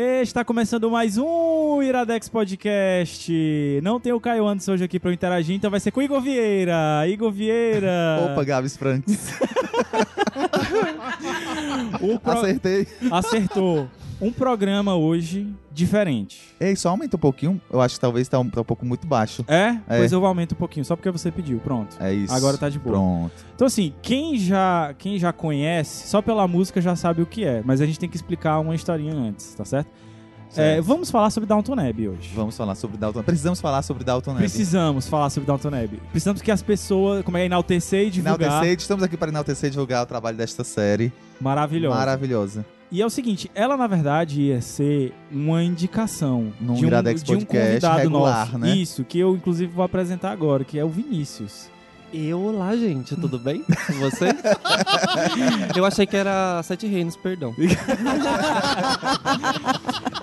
Está começando mais um Iradex Podcast. Não tem o Caio Anderson hoje aqui para interagir, então vai ser com o Igor Vieira. Igor Vieira. Opa, Gabs Franks. Pro- Acertei. Acertou. Um programa hoje diferente. Ei, só aumenta um pouquinho. Eu acho que talvez tá um, tá um pouco muito baixo. É? É. Pois eu aumento um pouquinho, só porque você pediu. Pronto. É isso. Agora tá de boa. Pronto. Então, assim, quem já, quem já conhece, só pela música já sabe o que é. Mas a gente tem que explicar uma historinha antes, tá certo? É, vamos falar sobre Downton Abbey hoje. Vamos falar sobre Dalton. Precisamos falar sobre Dalton Neb. Precisamos falar sobre Downton Abbey. Precisamos que as pessoas, como é, enaltecer e divulgar. Enaltecer, estamos aqui para enaltecer e divulgar o trabalho desta série. Maravilhosa. Maravilhosa. E é o seguinte, ela na verdade ia ser uma indicação Num de um, Iradex de um convidado regular, nosso. né? Isso, que eu inclusive vou apresentar agora, que é o Vinícius. Eu, olá, gente, tudo bem com você? eu achei que era Sete Reinos, perdão.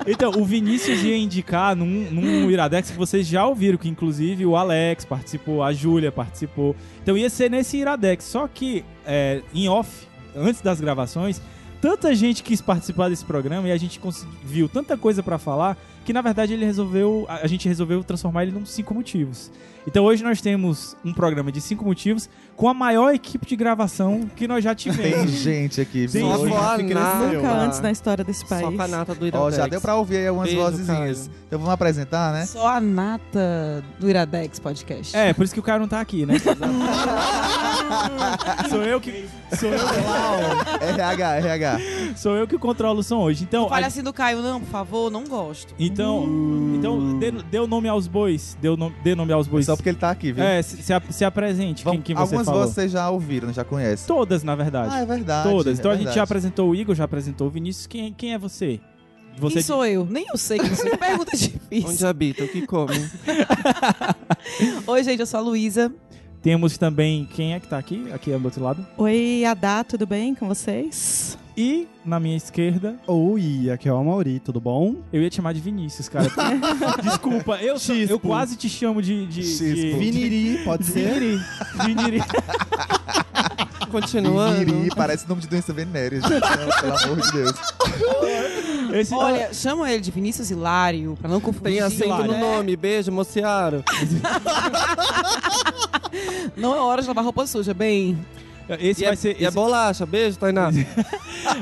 Então, o Vinícius ia indicar num, num Iradex que vocês já ouviram, que inclusive o Alex participou, a Júlia participou. Então ia ser nesse Iradex. Só que é, em off, antes das gravações, tanta gente quis participar desse programa e a gente viu tanta coisa pra falar que na verdade ele resolveu, a gente resolveu transformar ele num cinco motivos. Então hoje nós temos um programa de cinco motivos com a maior equipe de gravação que nós já Tem tivemos. gente aqui, Sim, viu? Só com a que nata. Nunca antes na história desse Só país. com a nata do Ó, Iradex. já deu pra ouvir aí algumas Beijo. Caio. Então vamos apresentar, né? Só a nata do Iradex Podcast. É, por isso que o cara não tá aqui, né? sou eu que sou eu, RH, RH. sou eu que controlo o som hoje. Então, Não fale a- assim do Caio, não, por favor, não gosto. Então, então dê, dê o nome aos bois, dê, o nome, dê nome aos bois. Só porque ele tá aqui, viu? É, se, se, ap- se apresente, quem, Vamos- quem você algumas falou. vozes vocês já ouviram, já conhecem. Todas, na verdade. Ah, é verdade. Todas. é Então a gente verdade. já apresentou o Igor, já apresentou o Vinícius. Quem, quem é você? Você Quem sou eu? Nem eu sei quem sou. Que Pergunta difícil. Onde habita, o que come? Oi, gente, eu sou a Luísa. Temos também quem é que tá aqui, aqui do outro lado. Oi, Adá, tudo bem com vocês? E na minha esquerda, Oi, aqui é o Amauri, tudo bom? eu ia te chamar de Vinícius, cara. Desculpa, eu, sou- eu quase te chamo de. de, de. Viniri, pode ser? Viniri. Viniri. Continuando. Miri, parece nome de doença venérea, gente. Pelo amor de Deus. Esse, Olha, chama ele de Vinícius Hilário, pra não confundir. Tem acento Hilário. no nome. Beijo, Mociaro. Não é hora de lavar roupa suja, bem. Esse E, vai é, ser. e é esse- bolacha. Beijo, Tainá.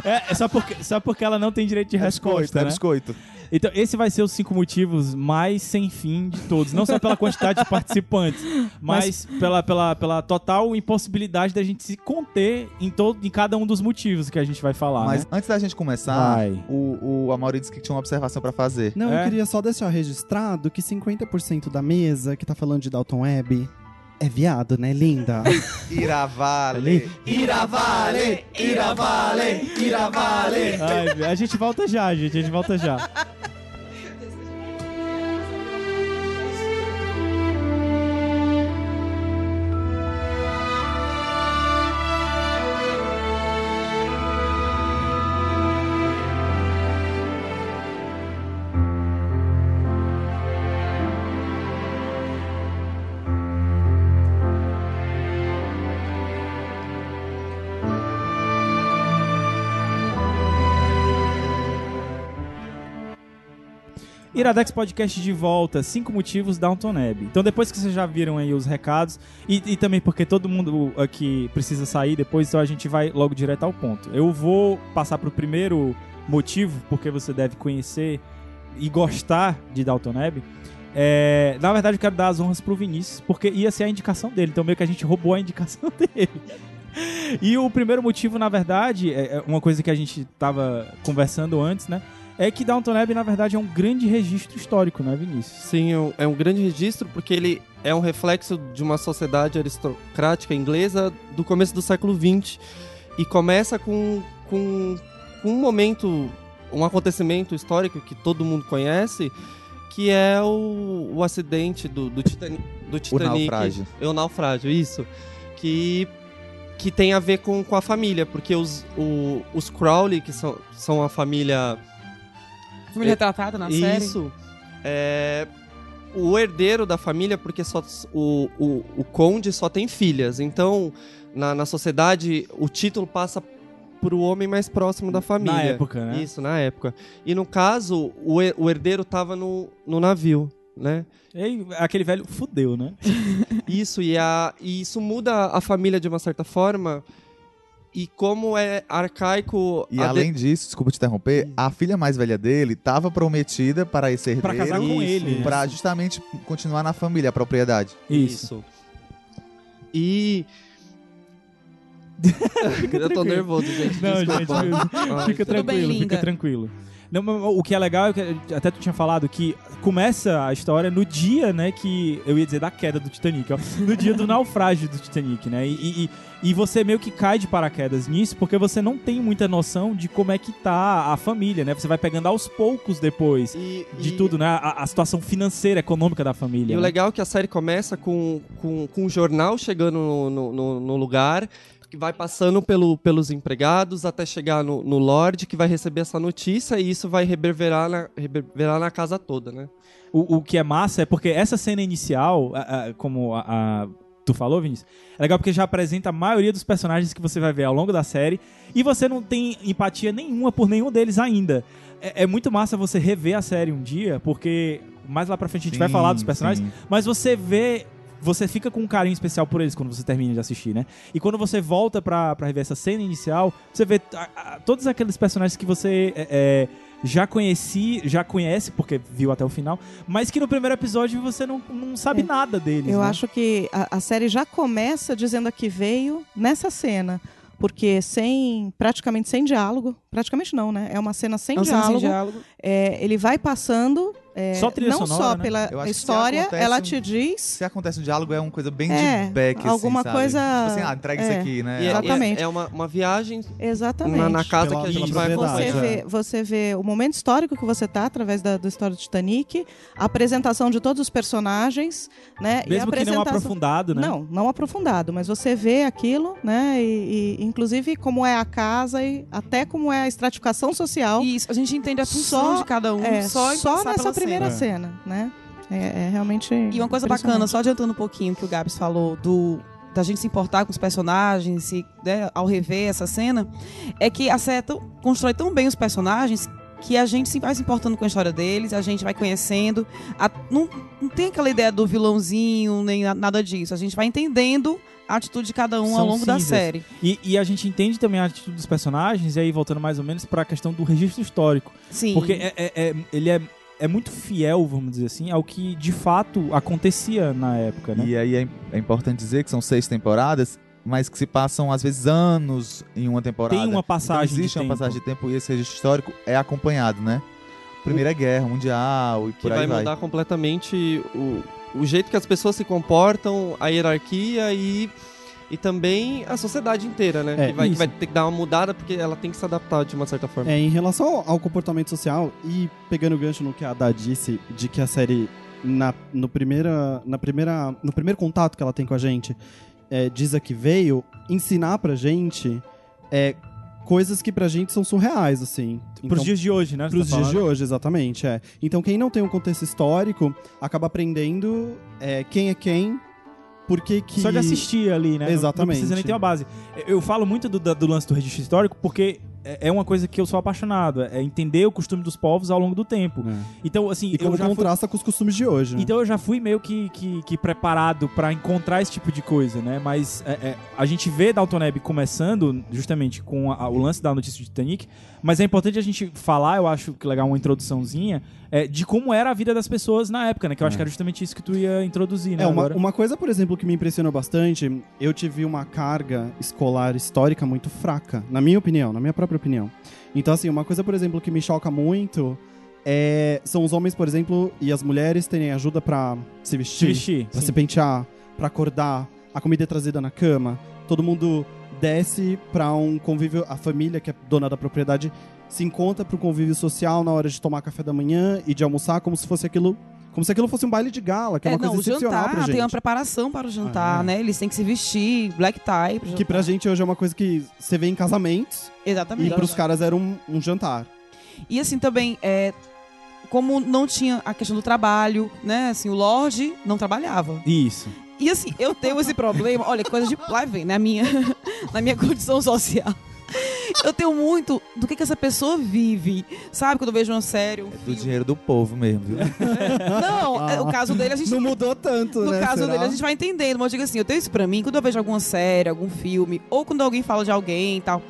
É, é só porque, só porque ela não tem direito de É biscoito, resposta, é né? biscoito. Então, esse vai ser os cinco motivos mais sem fim de todos. Não só pela quantidade de participantes, mas, Pela, pela, pela total impossibilidade da gente se conter em, todo, em cada um dos motivos que a gente vai falar, Mas né? antes da gente começar, Vai. o, o Amaury disse que tinha uma observação pra fazer. Não, É? eu queria só deixar registrado que 50% da mesa que tá falando de Dalton Web é viado, né, linda? Iravale. Iravale, Iravale, Iravale. Ai, a gente volta já, gente. A gente volta já. Iradex Podcast de volta, cinco motivos Downton Abbey. Então depois que vocês já viram aí os recados, e, e também porque todo mundo aqui precisa sair depois, então a gente vai logo direto ao ponto. Eu vou passar pro primeiro motivo, porque você deve conhecer e gostar de Downton Abbey. É, na verdade eu quero dar as honras pro Vinícius, porque ia ser a indicação dele, então meio que a gente roubou a indicação dele. E o primeiro motivo, na verdade, é é uma coisa que a gente tava conversando antes, né? É que Downton Abbey, na verdade, é um grande registro histórico, né, Vinícius? Sim, é um- é um grande registro porque ele é um reflexo de uma sociedade aristocrática inglesa do começo do século XX. e começa com, com, com um momento, um acontecimento histórico que todo mundo conhece, que é o, o acidente do, do, Titani, do Titanic. naufrágio. É o naufrágio, isso. Que, que tem a ver com, com a família, porque os, o, os Crowley, que são, são a família Família retratada na série. isso. É, o herdeiro da família, porque só, o, o, o conde só tem filhas. Então, na, na sociedade, o título passa pro homem mais próximo da família. Na época, né? Isso, na época. E no caso, o, o herdeiro tava no, no navio, né? E aquele velho fudeu, né? Isso, e, a, e isso muda a família de uma certa forma. E como é arcaico... E a de- além disso, desculpa te interromper, a filha mais velha dele estava prometida para esse herdeiro. Pra casar com Isso, ele. Pra justamente continuar na família, a propriedade. Isso. E. eu tô nervoso, gente. Não, gente, desculpa. Fica bem, tranquilo, fica tranquilo. Não, o que é legal é que até tu tinha falado que começa a história no dia, né, que eu ia dizer da queda do Titanic, ó, no dia do naufrágio do Titanic, né? E, e, e você meio que cai de paraquedas nisso porque você não tem muita noção de como é que tá a família, né? Você vai pegando aos poucos depois E, de tudo, né? A, a situação financeira, econômica da família. E o né? legal é que a série começa com, com, com um jornal chegando no, no- no lugar, que vai passando pelo, pelos empregados até chegar no, no Lorde, que vai receber essa notícia e isso vai reverberar na, reverberar na casa toda, né? O, o que é massa é porque essa cena inicial, a- a- como a, a- tu falou, Vinícius, é legal porque já apresenta a maioria dos personagens que você vai ver ao longo da série e você não tem empatia nenhuma por nenhum deles ainda. É, é muito massa você rever a série um dia, porque mais lá pra frente a gente vai Sim, falar dos personagens, sim. mas você vê. Você fica com um carinho especial por eles quando você termina de assistir, né? E quando você volta pra, pra rever essa cena inicial, você vê a- a- todos aqueles personagens que você é, é, já conheci, já conhece, porque viu até o final, mas que no primeiro episódio você não, não sabe É. nada deles. Eu né? acho que a, a série já começa dizendo a que veio nessa cena. Porque sem, praticamente sem diálogo, praticamente não, né? É uma cena sem, É uma cena diálogo. sem diálogo. É, ele vai passando, é, Só trilha não sonora, só né? pela história, ela um- te diz Se acontece um diálogo, é uma coisa bem É, de back, assim, alguma sabe? coisa- Tipo assim, ah, entrega é. isso aqui, né? E é- Exatamente. É, é uma, uma viagem exatamente. na, na casa Pela- que a gente vai Você é. vê, você vê o momento histórico que você tá através da, da história do Titanic, a apresentação de todos os personagens, né? e a Mesmo que não apresentação... aprofundado, né? Não, não aprofundado, mas você vê aquilo, né? E, e, inclusive como é a casa e até como é a estratificação social. Isso, a gente entende a função Só- de cada um, é, só, só nessa primeira cena. cena, né? É, é realmente. E uma coisa bacana, só adiantando um pouquinho que o Gabs falou do da gente se importar com os personagens e né, ao rever essa cena, é que a série tão- constrói tão bem os personagens que a gente se vai se importando com a história deles, a gente vai conhecendo. a- não, não tem aquela ideia do vilãozinho, nem na- nada disso. A gente vai entendendo a atitude de cada um ao São longo da cinzas. série. E, e a gente entende também a atitude dos personagens, e aí voltando mais ou menos pra questão do registro histórico. Sim. Porque é, é- é- ele é, é muito fiel, vamos dizer assim, ao que de fato acontecia na época, né? E aí é, é importante dizer que são seis temporadas, mas que se passam, às vezes, anos em uma temporada. Tem uma passagem Então, existe de uma tempo. passagem de tempo e esse registro histórico é acompanhado, né? Primeira Guerra Mundial e que por vai aí vai. mudar completamente o, o jeito que as pessoas se comportam, a hierarquia e, e também a sociedade inteira, né? É, que, vai, que vai ter que dar uma mudada porque ela tem que se adaptar de uma certa forma. É, em relação ao, comportamento social, e pegando o gancho no que a Ada disse, de que a série, na, no, primeira, na primeira, no primeiro contato que ela tem com a gente, é, diz a que veio ensinar pra gente é, coisas que pra gente são surreais, assim. Pros dias de hoje, né? você Pros tá dias de hoje, exatamente, é. Então quem não tem um contexto histórico acaba aprendendo é, quem é quem, por que que... Só de assistir ali, né? Não- Não Exatamente. precisa nem ter uma base. Eu falo muito do, do lance do registro histórico porque é é uma coisa que eu sou apaixonado. É entender o costume dos povos ao longo do tempo. É. Então, assim, E como eu já fui- contrasta com os costumes de hoje, né? Então eu já fui meio que, que, que preparado pra encontrar esse tipo de coisa, né? Mas é, é, a gente vê Dalton Neb começando justamente com a- o lance da notícia do Titanic, mas é importante a gente falar, eu acho que legal uma introduçãozinha, é, de como era a vida das pessoas na época, né? Que eu acho É. que era justamente isso que tu ia introduzir, né? É, uma, agora. uma coisa, por exemplo, que me impressionou bastante, eu tive uma carga escolar histórica muito fraca, na minha opinião, na minha própria opinião. Então, assim, uma coisa, por exemplo, que me choca muito é, são os homens, por exemplo, e as mulheres terem ajuda pra se vestir, Se vestir. pra sim. se pentear, pra acordar, a comida é trazida na cama, todo mundo desce pra um convívio, a família que é dona da propriedade se encontra pro convívio social na hora de tomar café da manhã e de almoçar como se fosse aquilo, como se aquilo fosse um baile de gala, que é, É, uma não, coisa o excepcional jantar pra gente. tem uma preparação para o jantar, Ah. né? Eles têm que se vestir, black tie. Pro Que pra gente hoje é uma coisa que você vê em casamentos Exatamente. e pros caras era um, um jantar. E assim também, é, como não tinha a questão do trabalho, né? Assim, o Lorde não trabalhava. Isso. E assim, eu tenho esse problema, olha, coisa de. Lá vem, na minha, na minha condição social. Eu tenho muito do que, que essa pessoa vive. Sabe, quando eu vejo uma série, um É do filme. dinheiro do povo mesmo, viu? Não, é, o caso dele a gente Não mudou tanto, No né? caso Será? dele, a gente vai entendendo. Mas eu digo assim, eu tenho isso pra mim, quando eu vejo alguma série, algum filme, ou quando alguém fala de alguém e tal,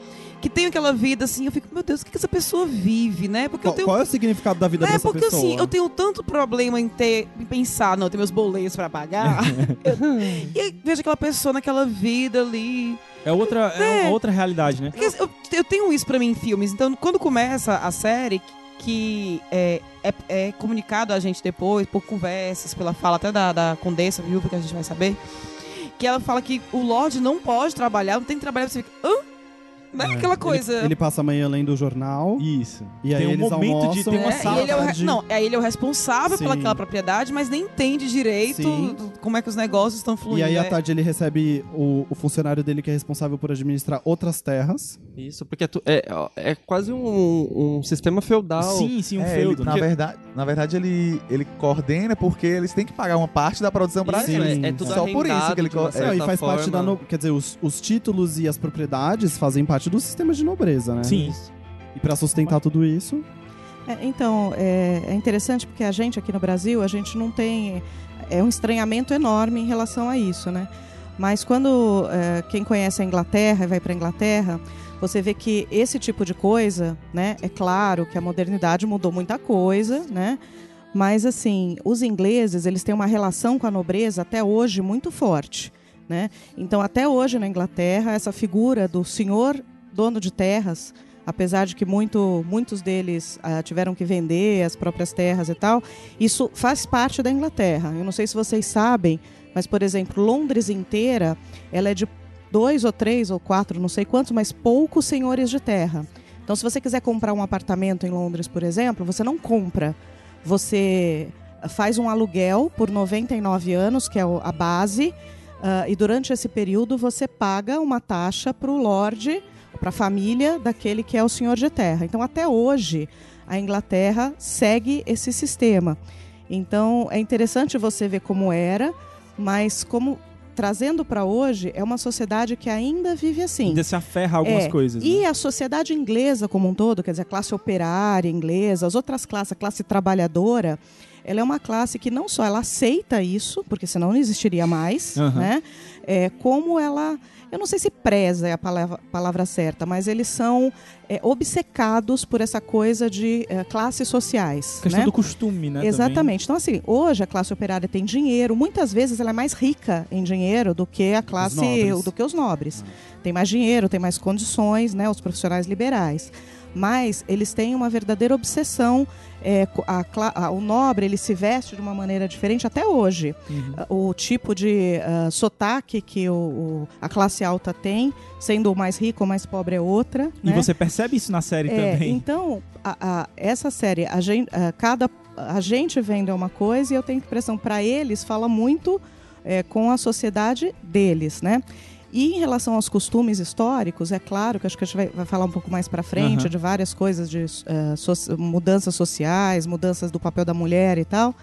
que tem aquela vida assim, eu fico, meu Deus, o que, que essa pessoa vive, né? Porque Qual, eu tenho. qual é o significado da vida é, dessa porque pessoa? assim, eu tenho tanto problema em ter, em pensar, não, eu tenho meus boletos pra pagar. Eu- e aí vejo aquela pessoa naquela vida ali. É outra, é É. outra realidade, né? Porque eu, eu tenho isso pra mim em filmes. Então, quando começa a série, que é, é, é comunicado a gente depois, por conversas, pela fala até da, da Condessa, viu? Porque a gente vai saber. Que ela fala que o Lorde não pode trabalhar, não tem que trabalhar. Você fica, hã? Não é aquela coisa. Ele, ele passa a manhã lendo o jornal. Isso. E aí tem um eles momento de almoçam, ter uma É, sala. e ele é o, não, aí ele é o responsável Sim. pelaquela propriedade, mas nem entende direito do- como é que os negócios estão fluindo. E aí, à É- tarde, ele recebe o, o funcionário dele que é responsável por administrar outras terras. Isso, porque é, tu- é, é quase um, um sistema feudal. Sim, sim, um É, ele- feudo. na, né? verdade, na verdade, ele, ele coordena porque eles têm que pagar uma parte da produção pra Isso, ele. é, é tudo Só por isso que ele de é, e faz parte da. forma. no- Quer dizer, os, os títulos e as propriedades fazem parte do sistema de nobreza, né? Sim. E pra sustentar tudo isso. É, então, é, é interessante porque a gente aqui no Brasil, a gente não tem. É um estranhamento enorme em relação a isso, né? Mas quando é, quem conhece a Inglaterra e vai para a Inglaterra, você vê que esse tipo de coisa, né? É claro que a modernidade mudou muita coisa, né? Mas assim, os ingleses, eles têm uma relação com a nobreza até hoje muito forte, né? Então, até hoje na Inglaterra, essa figura do senhor dono de terras, apesar de que muito, muitos deles ah, tiveram que vender as próprias terras e tal, isso faz parte da Inglaterra. Eu não sei se vocês sabem, mas, por exemplo, Londres inteira, ela é de dois ou três ou quatro, não sei quantos, mas poucos senhores de terra. Então, se você quiser comprar um apartamento em Londres, por exemplo, você não compra. Você faz um aluguel por 99 anos, que é a base, ah, e durante esse período você paga uma taxa para o lord, para a família daquele que é o senhor de terra. Então, até hoje, a Inglaterra segue esse sistema. Então, é interessante você ver como era, mas como trazendo para hoje, é uma sociedade que ainda vive assim. Ainda se aferra a algumas É, coisas. E né? a sociedade inglesa como um todo, quer dizer, a classe operária inglesa, as outras classes, a classe trabalhadora, ela é uma classe que não só ela aceita isso, porque senão não existiria mais, Aham. né? É, como ela, eu não sei se preza é a palavra, palavra certa, mas eles são é, obcecados por essa coisa de é, classes sociais. questão né? do costume, né? Exatamente. Então, assim, hoje a classe operária tem dinheiro, muitas vezes ela é mais rica em dinheiro do que a classe, do que os nobres. Tem mais dinheiro, tem mais condições, né? Os profissionais liberais. Mas eles têm uma verdadeira obsessão. É, a a- o nobre ele se veste de uma maneira diferente até hoje. Uhum. Ah, O tipo de ah, sotaque que o, o- a classe alta tem, sendo o mais rico ou mais pobre é outra. E né? você percebe isso na série É, também. Então, a- essa série, a gente, a, cada a gente vendo é uma coisa e eu tenho impressão para eles fala muito é, com a sociedade deles, né? E em relação aos costumes históricos, é claro que acho que a gente vai, vai falar um pouco mais para frente Aham. de várias coisas de eh, so- mudanças sociais, mudanças do papel da mulher e tal.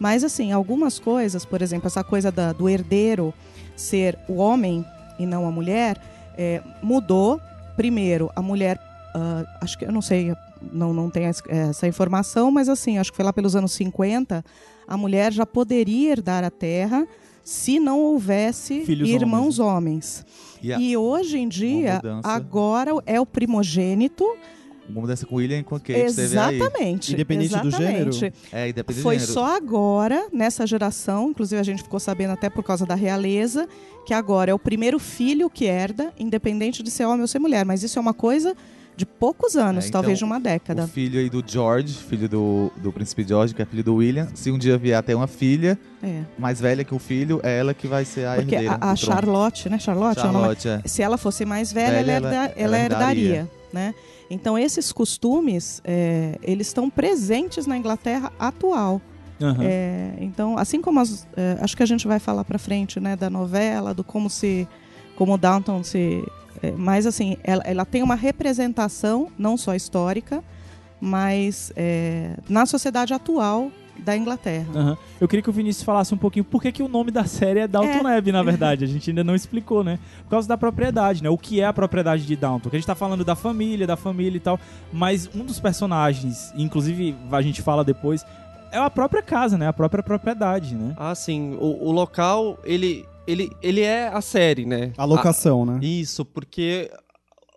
Mas assim, algumas coisas, por exemplo, essa coisa da- do herdeiro ser o homem e não a mulher, eh, mudou. Primeiro, a mulher, ah, acho que eu não sei, não, não tenho es- essa informação, mas assim, acho que foi lá pelos anos 50, a mulher já poderia herdar a terra se não houvesse Filhos irmãos homens. E a- E hoje em dia, agora é o primogênito. Uma mudança com o William e com a Kate. Exatamente. Independente do gênero? exatamente. É, independente Foi do gênero. só agora, nessa geração, inclusive a gente ficou sabendo até por causa da realeza, que agora é o primeiro filho que herda, independente de ser homem ou ser mulher. Mas isso é uma coisa de poucos anos, É, então, talvez de uma década. O filho aí do George, filho do, do príncipe George, que é filho do William. Se um dia vier a ter uma filha É. mais velha que o filho, é ela que vai ser a Porque herdeira. a, a. Charlotte, né? Charlotte, é o nome? Charlotte, é. se ela fosse mais velha, Velha, ela, ela- herda- ela ela herdaria. herdaria, né? Então esses costumes, é, eles estão presentes na Inglaterra atual. Aham. É, então, assim como as, é, acho que a gente vai falar para frente, né, da novela, do como se, como o Downton se, mas assim, ela, ela tem uma representação não só histórica, mas é, na sociedade atual da Inglaterra. Aham. Eu queria que o Vinícius falasse um pouquinho por que, que o nome da série é Downton Abbey, na verdade. A gente ainda não explicou, né? Por causa da propriedade, né? O que é a propriedade de Downton? Que a gente tá falando da família, da família e tal, mas um dos personagens, inclusive a gente fala depois, é a própria casa, né? A própria propriedade, né? Ah, sim. O, o local, ele, ele, ele é a série, né? A locação, né? A- isso, porque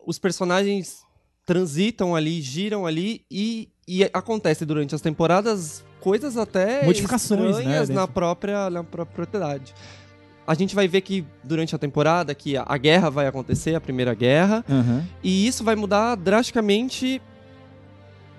os personagens transitam ali, giram ali e, e acontece durante as temporadas coisas até Modificações, né, estranhas na dentro. própria na própria propriedade. A gente vai ver que durante a temporada que a, a guerra vai acontecer, a primeira guerra, Aham. e isso vai mudar drasticamente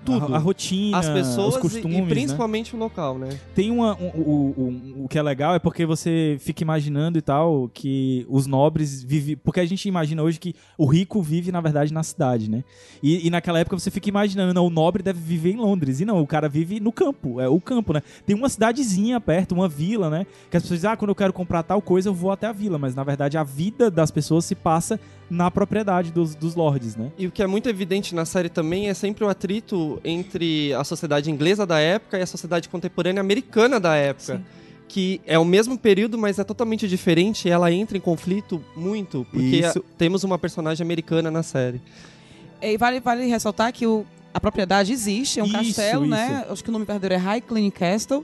tudo. A, a rotina, as pessoas os e- costumes, e, né? principalmente o local, né? Tem uma. um- o, o, o que é legal é porque você fica imaginando e tal que os nobres vivem. Porque a gente imagina hoje que o rico vive, na verdade, na cidade, né? E, e naquela época você fica imaginando, não, o nobre deve viver em Londres. E não, o cara vive no campo. É o campo, né? Tem uma cidadezinha perto, uma vila, né? Que as pessoas dizem, ah, quando eu quero comprar tal coisa, eu vou até a vila. Mas na verdade a vida das pessoas se passa na propriedade dos, dos lords, né? E o que é muito evidente na série também é sempre o atrito entre a sociedade inglesa da época e a sociedade contemporânea americana da época. Sim. Que é o mesmo período, mas é totalmente diferente e ela entra em conflito muito, porque Isso. a- temos uma personagem americana na série. E vale, vale ressaltar que o, a propriedade existe, é um Isso, castelo, né? isso. Acho que o nome verdadeiro é Highclere Castle.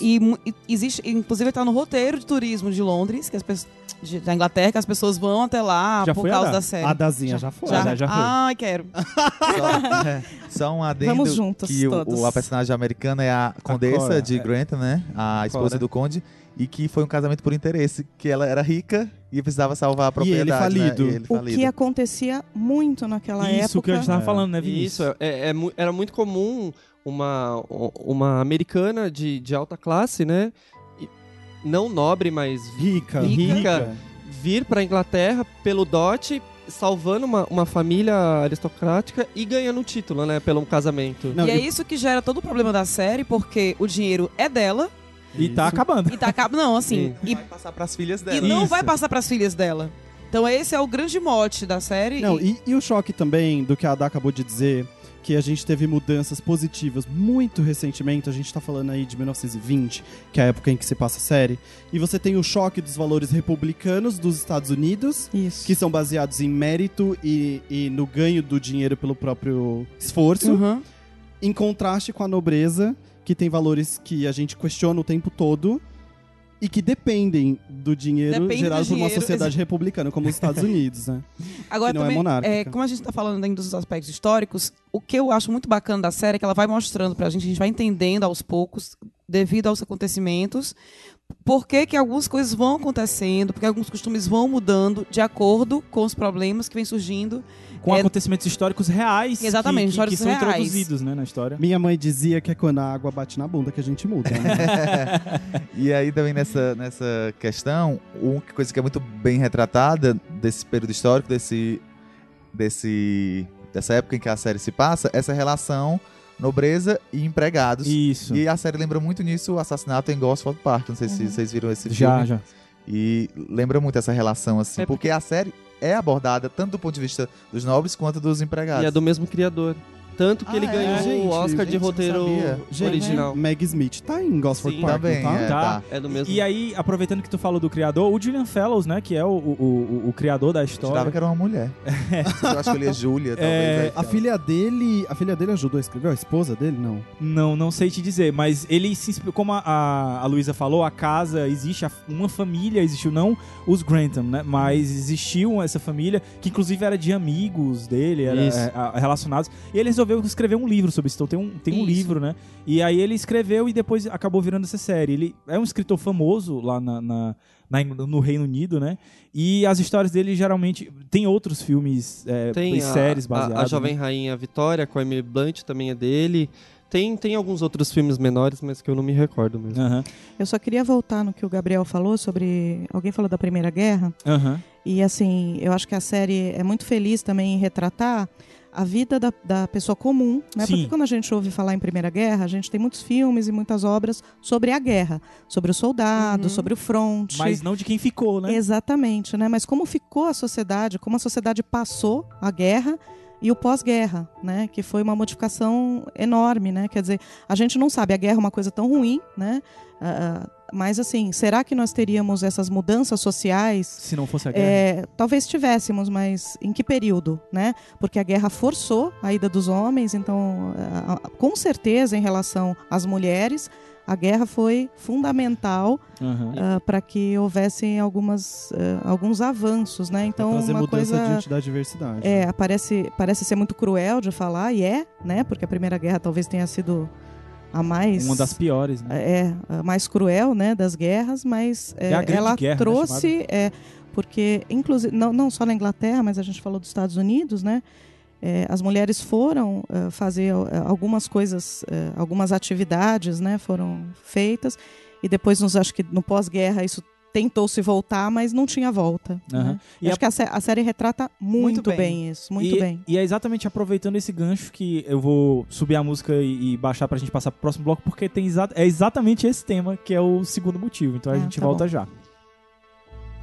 E, mu- e existe, inclusive está no roteiro de turismo de Londres, que as pessoas, de- da Inglaterra, que as pessoas vão até lá Já por causa Adá? da série. A Dazinha já, foi. Já, já foi. Ai, quero. Só, é, só um adendo Vamos juntos, que o, todos. o- a personagem americana é a condessa Cora, de é. Grantham, né? A esposa Cora. do conde. E que foi um casamento por interesse, que ela era rica e precisava salvar a E ele propriedade, né? falido. E ele O falido. que acontecia muito naquela Isso época. que a gente tava É. falando, né, Vinícius? Isso, é, é mu- era muito comum uma, uma americana de, de alta classe, né? E- Não nobre, mas Rica. Rica. vir para Inglaterra pelo dote, salvando uma, uma família aristocrática e ganhando o título, né? Pelo casamento. Não, e é e- isso que gera todo o problema da série, porque o dinheiro é dela E tá Isso. acabando. e tá acabando. Não, assim. E E, vai passar pras filhas e dela. não Isso. vai passar pras filhas dela. Então esse é o grande mote da série. Não, e- e, e o choque também do que a Ada acabou de dizer, que a gente teve mudanças positivas muito recentemente, a gente tá falando aí de 1920, que é a época em que se passa a série, e você tem o choque dos valores republicanos dos Estados Unidos, Isso. que são baseados em mérito e, e no ganho do dinheiro pelo próprio esforço, Uhum. em contraste com a nobreza, que tem valores que a gente questiona o tempo todo e que dependem do dinheiro Depende do gerado por uma dinheiro, sociedade republicana, como os Estados Unidos, né? Agora que não é também, monárquica. é, como a gente tá falando ainda dos aspectos históricos, o que eu acho muito bacana da série é que ela vai mostrando pra gente, a gente vai entendendo aos poucos, devido aos acontecimentos, por que que algumas coisas vão acontecendo, porque alguns costumes vão mudando de acordo com os problemas que vêm surgindo. Com É- acontecimentos históricos reais Exatamente, que, que, históricos que são reais. introduzidos né, na história. Minha mãe dizia que é quando a água bate na bunda que a gente muda. Né? E aí também nessa, nessa questão, uma coisa que é muito bem retratada desse período histórico, desse, desse, dessa época em que a série se passa, essa relação nobreza e empregados. Isso. E a série lembra muito nisso o assassinato em Gosford Park. Não sei se vocês viram esse Já, filme. já. E lembra muito essa relação, assim, É porque a série é abordada tanto do ponto de vista dos nobres quanto dos empregados. E é do mesmo criador. Tanto que Ah, ele é? ganhou Gente, o Oscar gente, de roteiro. Gente, original. Meg Smith tá em Gosford Sim. Park, Também, não tá? é, Tá. tá. É do mesmo. E aí, aproveitando que tu falou do criador, o Julian Fellows, né, que é o, o, o, o criador da Eu história. jurava que era uma mulher. Eu acho que ele é Júlia, talvez. É, A filha dele. A filha dele ajudou a escrever? A esposa dele? Não. Não, não sei te dizer, mas ele se inspirou, como a, a, a Luísa falou, a casa existe, a- uma família existiu, não os Grantham, né? Mas existiu essa família, que inclusive era de amigos dele, era, é, relacionados. E ele resolveu resolveu escrever um livro sobre isso. Então tem um, tem um Isso. livro, né? E aí ele escreveu e depois acabou virando essa série. Ele é um escritor famoso lá na, na- na- no Reino Unido, né? E as histórias dele geralmente. Tem outros filmes é, Tem e a, séries a- baseadas. a, Jovem Rainha Vitória, com a Emily Blunt, também é dele. Tem, tem alguns outros filmes menores, mas que eu não me recordo mesmo. Aham, Eu só queria voltar no que o Gabriel falou sobre. Alguém falou da Primeira Guerra. aham. E assim, eu acho que a série é muito feliz também em retratar a vida da, da pessoa comum, né? Sim. Porque quando a gente ouve falar em Primeira Guerra, a gente tem muitos filmes e muitas obras sobre a guerra, sobre o soldado, Uhum. sobre o fronte. Mas não de quem ficou, né? Exatamente, né? Mas como ficou a sociedade, como a sociedade passou a guerra e o pós-guerra, né? Que foi uma modificação enorme, né? Quer dizer, a gente não sabe, a guerra é uma coisa tão ruim, né? Ah, mas assim, será que nós teríamos essas mudanças sociais Se não fosse a guerra. é, talvez tivéssemos, mas em que período, né? Porque a guerra forçou a ida dos homens, então, com certeza, em relação às mulheres, a guerra foi fundamental Aham. para que houvessem algumas, ah, alguns avanços, né? Então, trazer uma mudança coisa de identidade e diversidade. é, parece, parece ser muito cruel de falar, e é, né? Porque a Primeira Guerra talvez tenha sido a mais Uma das piores, né? é a mais cruel, né, das guerras, mas é, É ela guerra, né, trouxe, é, porque inclusive não, não só na Inglaterra, mas a gente falou dos Estados Unidos, né? é, as mulheres foram é, fazer é, algumas coisas, é, algumas atividades, né, foram feitas e depois, nos, acho que no pós-guerra isso tentou se voltar, mas não tinha volta. Aham. né? E acho a- que a, sé- a série retrata muito, Muito bem. bem. isso, muito e, bem. E é exatamente aproveitando esse gancho que eu vou subir a música e, e baixar pra gente passar pro próximo bloco, porque tem exa é exatamente esse tema que é o segundo motivo. Então a Ah, gente tá volta bom. já.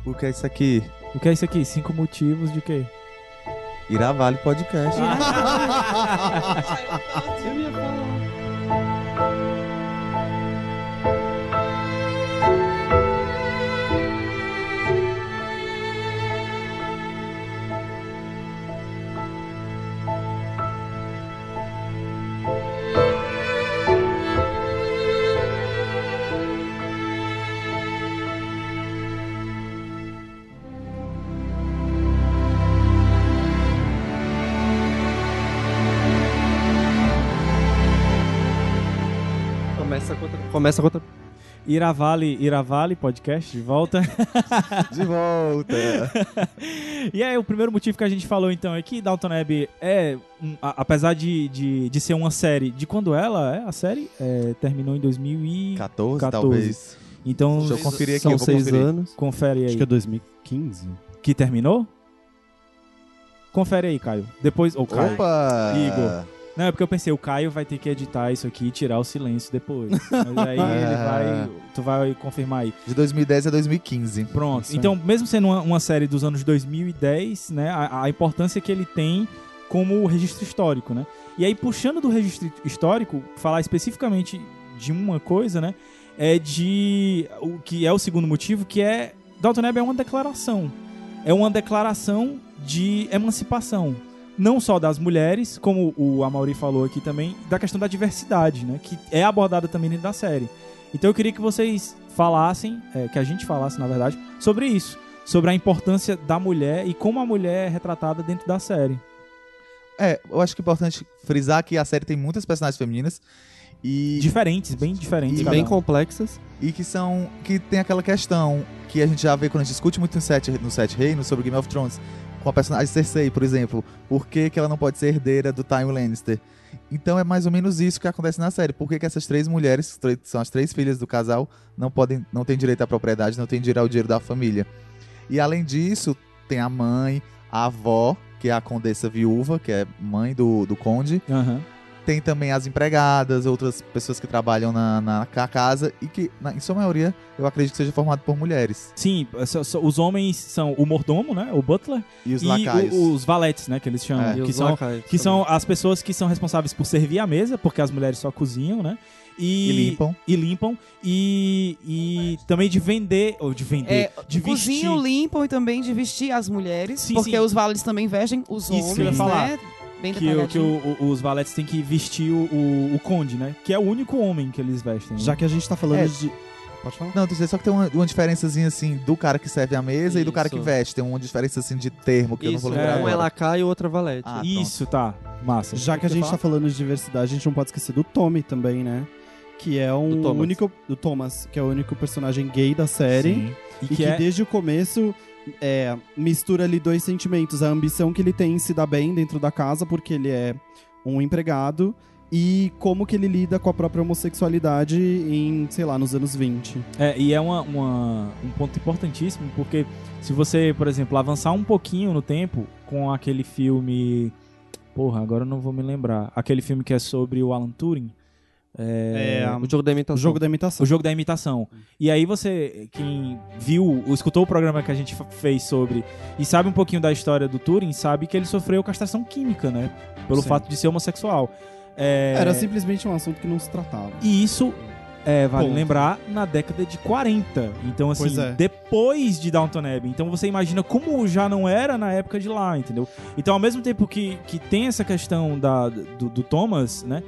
O que é isso aqui? O que é isso aqui? Cinco motivos de quê? Iravale Podcast. Começa Começa com outra. Iravale, Iravale Podcast de volta. De volta. e aí, o primeiro motivo que a gente falou então é que Downton Abbey é, um- a- apesar de, de, de ser uma série, de quando ela é a série? É, terminou em 2000 e... 14, 14. talvez. Então, Deixa eu conferir aqui, São eu vou seis conferir. anos. confere aí. Acho que é 2015. Que terminou? Confere aí, Caio. Depois, ou Caio. Opa! Igor. Não, é porque eu pensei, o Caio vai ter que editar isso aqui e tirar o silêncio depois. Mas aí ele vai. Tu vai confirmar aí. De 2010 a 2015. Pronto. Isso aí. então, mesmo sendo uma, uma série dos anos 2010, né? A, a importância que ele tem como registro histórico, né? E aí, puxando do registro histórico, falar especificamente de uma coisa, né? É de. O que é o segundo motivo, que é. Dalton Abbey é uma declaração. É uma declaração de emancipação. Não só das mulheres, como o Amaury falou aqui também, da questão da diversidade, né? Que é abordada também dentro da série. Então eu queria que vocês falassem, é, que a gente falasse, na verdade, sobre isso. Sobre a importância da mulher e como a mulher é retratada dentro da série. É, eu acho que é importante frisar que a série tem muitas personagens femininas e, Diferentes, bem diferentes. E bem uma. complexas. e que são. que tem aquela questão que a gente já vê quando a gente discute muito no Sete, no Sete Reinos sobre Game of Thrones. Com a personagem Cersei, por exemplo. Por que, que ela não pode ser herdeira do Tywin Lannister? Então é mais ou menos isso que acontece na série. Por que, que essas três mulheres, que são as três filhas do casal, não podem, não têm direito à propriedade, não têm direito ao dinheiro da família? E além disso, tem a mãe, a avó, que é a condessa viúva, que é mãe do, do conde. Aham. Tem também as empregadas, outras pessoas que trabalham na, na ca- casa e que, na- em sua maioria, eu acredito que seja formado por mulheres. Sim, os homens são o mordomo, né? O butler. E os e lacaios. o- os valetes, né? Que eles chamam. É. Que os são, lacaios que são as pessoas que são responsáveis por servir a mesa, porque as mulheres só cozinham, né? E, E limpam. E limpam. E, e também de vender, ou de vender, É, de vestir. cozinham, limpam e também de vestir as mulheres, Sim, porque sim. os vales também vestem os Isso que homens, eu ia falar. Né? Bem que, o- que o- o- os valetes têm que vestir o, o, o conde, né? Que é o único homem que eles vestem. né? Já que a gente tá falando É. de. Pode falar? Não, dizendo só que tem uma, uma diferençazinha assim do cara que serve a mesa e do cara que Isso. veste. Tem uma diferença assim de termo que eu não Isso, vou lembrar é, um é lacaio e outra valete. Ah, Isso, tá. Massa. Já que a Quer gente falar? tá falando de diversidade, a gente não pode esquecer do Tommy também, né? Que é um Do Thomas. único. Do Thomas, que é o único personagem gay da série. Sim. E E que, que, é... desde o começo é, mistura ali dois sentimentos: a ambição que ele tem em se dar bem dentro da casa, porque ele é um empregado, e como que ele lida com a própria homossexualidade em, sei lá, nos anos 20. É, e é uma, uma- um ponto importantíssimo, porque se você, por exemplo, avançar um pouquinho no tempo com aquele filme. Porra, agora eu não vou me lembrar. Aquele filme que é sobre o Alan Turing. É, É, O jogo da imitação. o jogo da imitação. o jogo da imitação. E aí você, quem viu, ou escutou o programa que a gente fez sobre e sabe um pouquinho da história do Turing, sabe que ele sofreu castração química, né? Pelo Sim. fato de ser homossexual. É, Era simplesmente um assunto que não se tratava. E isso, é, vale Ponto. lembrar, na década de 40. Então, assim, é. depois de Downton Abbey. Então você imagina como já não era na época de lá, entendeu? Então, ao mesmo tempo que, que tem essa questão da, do, do Thomas, né?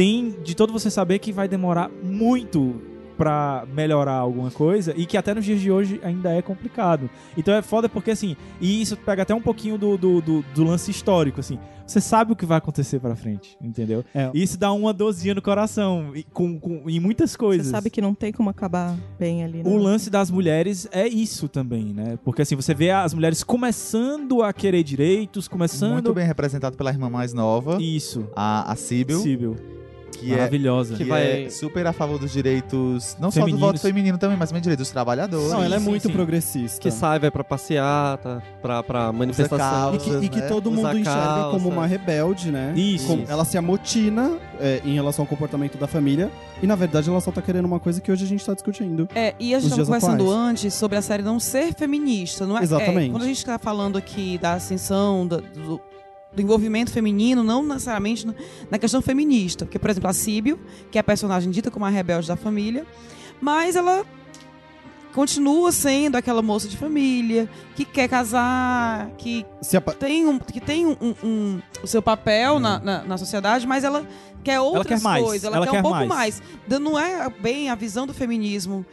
Tem de todo você saber que vai demorar muito pra melhorar alguma coisa e que até nos dias de hoje ainda é complicado. Então é foda porque, assim, e isso pega até um pouquinho do, do, do, do lance histórico, assim. Você sabe o que vai acontecer pra frente, entendeu? É. E isso dá uma dorzinha no coração, e com, com, em muitas coisas. Você sabe que não tem como acabar bem ali, né? O lance das mulheres é isso também, né? Porque assim, você vê as mulheres começando a querer direitos, começando. Muito bem representado pela irmã mais nova, Isso. a, a Sibyl, Síbil. Que é Maravilhosa. que Que vai- é super a favor dos direitos, não só do Femininos. voto feminino também, mas também direitos dos trabalhadores. Não, ela é sim, muito sim. progressista. Que sai, vai pra passeata, pra, pra manifestação. calça. E que, e que né? todo Usa mundo enxerga calça. como uma rebelde, né? Isso. Como ela se amotina é, em relação ao comportamento da família. E na verdade ela só tá querendo uma coisa que hoje a gente tá discutindo. É, e a gente dias conversando atuais. antes sobre a série não ser feminista, não é? Exatamente. é, quando a gente está falando aqui da ascensão, da- do, do envolvimento feminino, não necessariamente na questão feminista. Porque, por exemplo, a Síbio, que é a personagem dita como a rebelde da família, mas ela continua sendo aquela moça de família que quer casar, que tem, um, que tem um, um- um- o seu papel na, na, na sociedade, mas ela quer outras quer mais, coisas, ela, ela quer, quer um pouco mais. mais. Não é bem a visão do feminismo